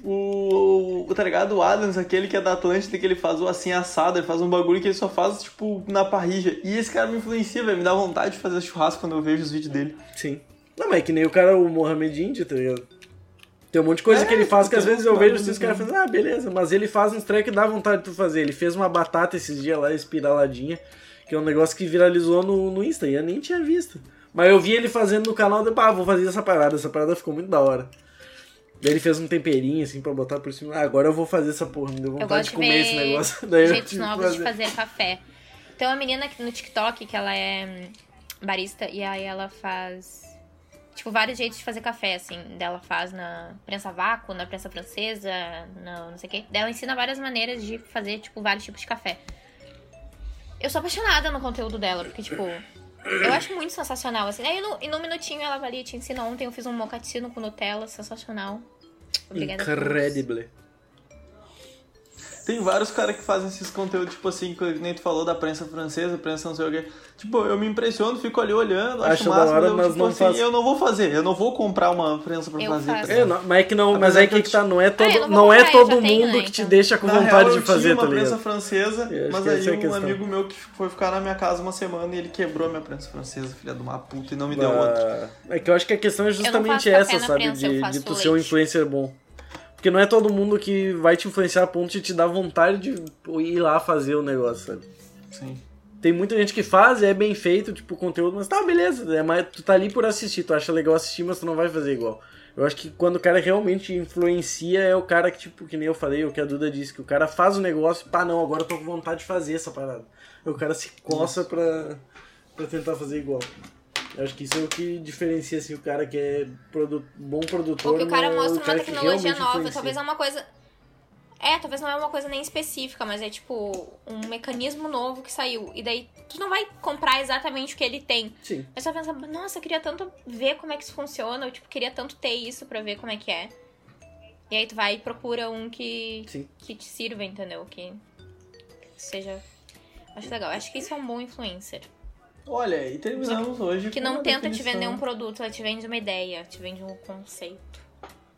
O, o, tá ligado? O Adams, aquele que é da Atlântida, que ele faz o assim assado, ele faz um bagulho que ele só faz, tipo, na parrilla. E esse cara me influencia, velho. Me dá vontade de fazer churrasco quando eu vejo os vídeos dele. Sim. Não, mas é que nem o cara, o Mohamed Indy, tá ligado? Tem um monte de coisa É, que ele faz que às vezes eu vejo bagulho assim, os caras fazem, ah, beleza, mas ele faz uns trem que dá vontade de tu fazer. Ele fez uma batata esses dias lá, espiraladinha, que é um negócio que viralizou no, no Insta, e eu nem tinha visto. Mas eu vi ele fazendo no canal, de, ah, vou fazer essa parada, essa parada ficou muito da hora. Daí ele fez um temperinho assim pra botar por cima. Ah, agora eu vou fazer essa porra, me deu Eu vontade gosto de comer esse negócio. Daí eu jeitos tive que novos de fazer café. Tem uma menina aqui no TikTok que ela é hum, barista e aí ela faz tipo vários jeitos de fazer café assim. Dela faz na prensa a vácuo, na prensa francesa, na não sei o quê. Daí Ela ensina várias maneiras de fazer tipo vários tipos de café. Eu sou apaixonada no conteúdo dela, porque tipo eu acho muito sensacional, assim. Aí no, e no minutinho ela valia, te ensina ontem, eu fiz um mocatino com Nutella, sensacional. Obrigada. Incredible. Tem vários caras que fazem esses conteúdos, tipo assim, que nem tu falou da prensa francesa, prensa não sei o quê. Tipo, eu me impressiono, fico ali olhando, acho, Acho da massa, hora, eu, mas tipo não assim, faço. eu não vou fazer, eu não vou comprar uma prensa pra Eu fazer. faço. tá É, ligado? não, mas é que não, mas é que que, que tá, não é todo, Ah, não não, é todo mundo tenho, que te deixa com Na vontade real, de eu fazer, tinha tá uma prensa ligado? francesa, Eu acho mas que essa é a aí um questão. amigo meu que foi ficar na minha casa uma semana e ele quebrou a minha prensa francesa, filha de uma puta, e não me deu outra. Ah, É que eu acho que a questão é faço justamente essa, sabe? prensa, De, faço de tu ser um influencer bom. Porque não é todo mundo que vai te influenciar a ponto de te dar vontade de ir lá fazer o negócio, sabe? Sim. Tem muita gente que faz, é bem feito, tipo, o conteúdo, mas tá, beleza, é, mas tu tá ali por assistir, tu acha legal assistir, mas tu não vai fazer igual. Eu acho que quando o cara realmente influencia é o cara que, tipo, que nem eu falei, o que a Duda disse, que o cara faz o negócio e pá, não, agora eu tô com vontade de fazer essa parada. Aí o cara se coça pra, pra tentar fazer igual. Eu acho que isso é o que diferencia assim, o cara que é produ bom produtor. Ou que o cara no- mostra cara uma tecnologia nova. influencia. Talvez é uma coisa. É, talvez não é uma coisa nem específica, mas é tipo um mecanismo novo que saiu. E daí tu não vai comprar exatamente o que ele tem. Sim. Mas vai pensar, nossa, eu queria tanto ver como é que isso funciona. Eu tipo, queria tanto ter isso pra ver como é que é. E aí tu vai e procura um que, Sim. que te sirva, entendeu? Que seja. Acho legal. Acho que isso é um bom influencer. Olha, e terminamos hoje Que com não uma tenta te definição vender um produto, ela te vende uma ideia, te vende um conceito.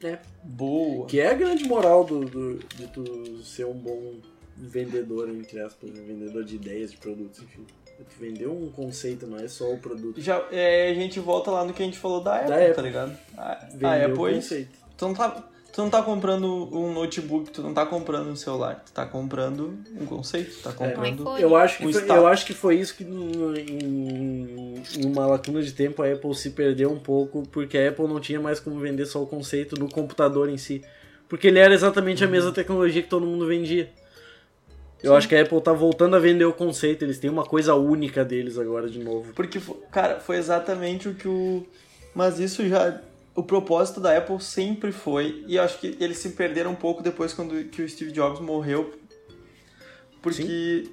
É. Boa. Que é a grande moral do, do- de tu ser um bom vendedor, entre aspas, um vendedor de ideias, de produtos, enfim. É tu vender um conceito, não é só o produto. Já, é, a gente volta lá no que a gente falou da Apple, Apple. tá ligado? A, a Vender o Apple, é isso. conceito. tu não, tá, tu não tá comprando um notebook, tu não tá comprando um celular, tu tá comprando um conceito, tu tá comprando... iPhone. Eu acho, que Um foi, eu acho que foi isso que em, em uma lacuna de tempo a Apple se perdeu um pouco, porque a Apple não tinha mais como vender só o conceito no computador em si. Porque ele era exatamente a Uhum. mesma tecnologia que todo mundo vendia. Eu acho que a Apple tá voltando a vender o conceito, eles têm uma coisa única deles agora de novo. Porque, cara, foi exatamente o que o... Mas isso já... O propósito da Apple sempre foi, e acho que eles se perderam um pouco depois quando que o Steve Jobs morreu, porque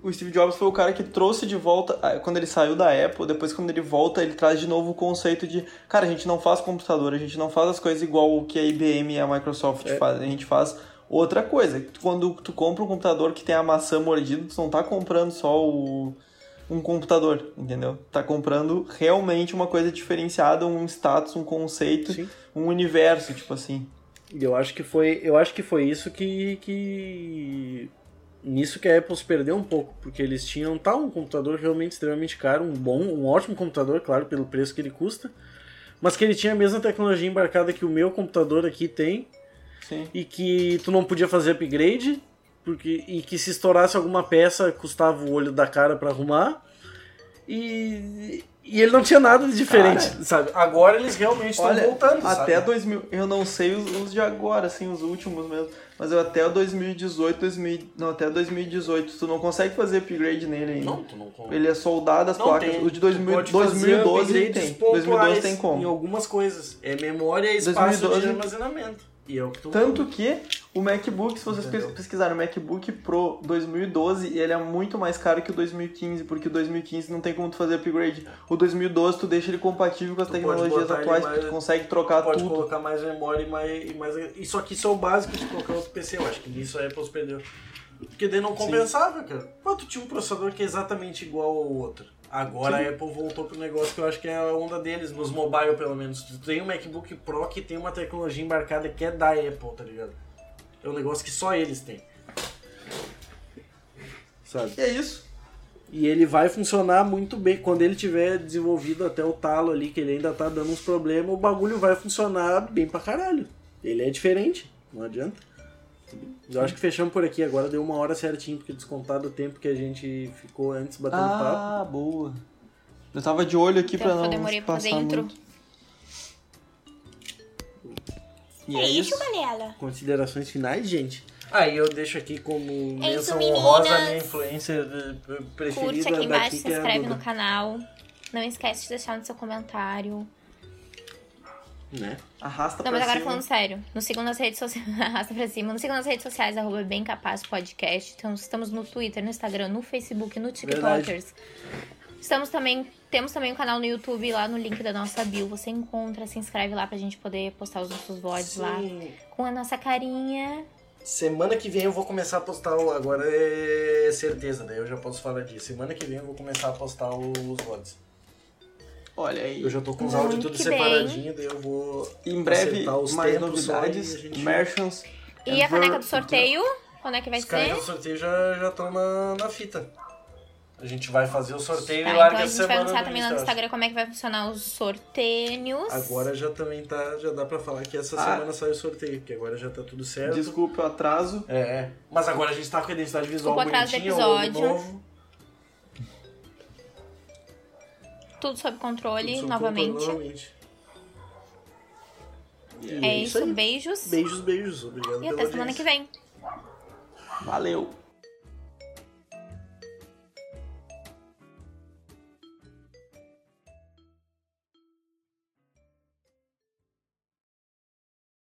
o Steve Jobs foi o cara que trouxe de volta, ah, quando ele saiu da Apple, depois quando ele volta, ele traz de novo o conceito de, cara, a gente não faz computador, a gente não faz as coisas igual o que a IBM e a Microsoft É. fazem, a gente faz outra coisa. Quando tu compra um computador que tem a maçã mordida, tu não tá comprando só o um computador, entendeu? Tá comprando realmente uma coisa diferenciada, um status, um conceito, Sim. um universo, tipo assim. Eu acho que foi, eu acho que foi isso que, que nisso que a Apple se perdeu um pouco, porque eles tinham tá um computador realmente extremamente caro, um bom, um ótimo computador, claro, pelo preço que ele custa, mas que ele tinha a mesma tecnologia embarcada que o meu computador aqui tem Sim. e que tu não podia fazer upgrade, porque e que se estourasse alguma peça custava o olho da cara pra arrumar. E, e ele não tinha nada de diferente, Cara, sabe? Agora eles realmente estão voltando, até sabe? 2000, eu não sei os, os de agora, assim, os últimos mesmo, mas eu até 2018, 2000, não, até 2018, tu não consegue fazer upgrade nele ainda. Não, tu não Ele é soldado as Não placas. tem. O de Tu 2000, pode fazer 2012 upgrades tem. pontuais 2012 tem Em como. algumas coisas. É memória e espaço 2012 de armazenamento. E o que tu Tanto que o MacBook, se vocês Entendeu? pes- pesquisarem o MacBook Pro 2012, ele é muito mais caro que o 2015, porque o 2015 não tem como tu fazer upgrade. O 2012 tu deixa ele compatível com as Tu pode tecnologias atuais, mais- porque tu consegue trocar pode tudo. colocar mais memória e mais, e mais. Isso aqui isso é o básico de qualquer outro PC. Eu acho que nisso a Apple se perdeu. Porque daí não compensava, cara. Pô, tu tinha um processador que é exatamente igual ao outro. Agora a Apple voltou pro negócio que eu acho que é a onda deles, nos mobile pelo menos. Tu tem um MacBook Pro que tem uma tecnologia embarcada que é da Apple, tá ligado? É um negócio que só eles têm. Sabe? E é isso. E ele vai funcionar muito bem. Quando ele tiver desenvolvido até o talo ali, que ele ainda tá dando uns problemas, o bagulho vai funcionar bem pra caralho. Ele é diferente, não adianta. Eu acho que fechamos por aqui agora, deu uma hora certinho, porque descontado o tempo que a gente ficou antes batendo papo. Ah, boa. Eu tava de olho aqui Então, pra eu não demorei pra fazer intro. E é isso. galera. Considerações finais, gente? Aí eu deixo aqui como menção meninas. honrosa minha influencer eh, preferida Curte aqui embaixo, daqui, se é inscreve no canal. Não esquece de deixar no seu comentário. Né? Arrasta Não, pra mas agora cima. falando sério. Nos sigam nas redes sociais. Arrasta pra cima. Nos sigam nas redes sociais, arroba Bem Capaz Podcast. Então, estamos no Twitter, no Instagram, no Facebook, no TikTokers. Estamos também. Temos também um canal no YouTube lá no link da nossa bio. Você encontra, se inscreve lá pra gente poder postar os nossos VODs lá. Com a nossa carinha. Semana que vem eu vou começar a postar, o- agora é certeza, daí eu já posso falar disso. Semana que vem eu vou começar a postar os VODs. Olha aí. Eu já tô com os áudios tudo que separadinho, daí eu vou Em breve, acertar os mais novidades, e a gente- merchants. E a caneca do sorteio? Quando é que vai Os caras ser? do sorteio já estão na, na fita. A gente vai fazer o sorteio Tá, e então larga a a gente vai anunciar também lá no. Instagram como é que vai funcionar os sorteios. Agora já também tá, já dá pra falar que essa Ah. semana sai o sorteio, porque agora já tá tudo certo. Desculpe o atraso. É. Mas agora a gente tá com a identidade visual Desculpa o atraso do bonitinha, episódio. novo. Tudo sob controle, tudo sob novamente. controle novamente. E É isso, aí. beijos. Beijos, beijos. Obrigado E pela até semana audiência. que vem. Valeu.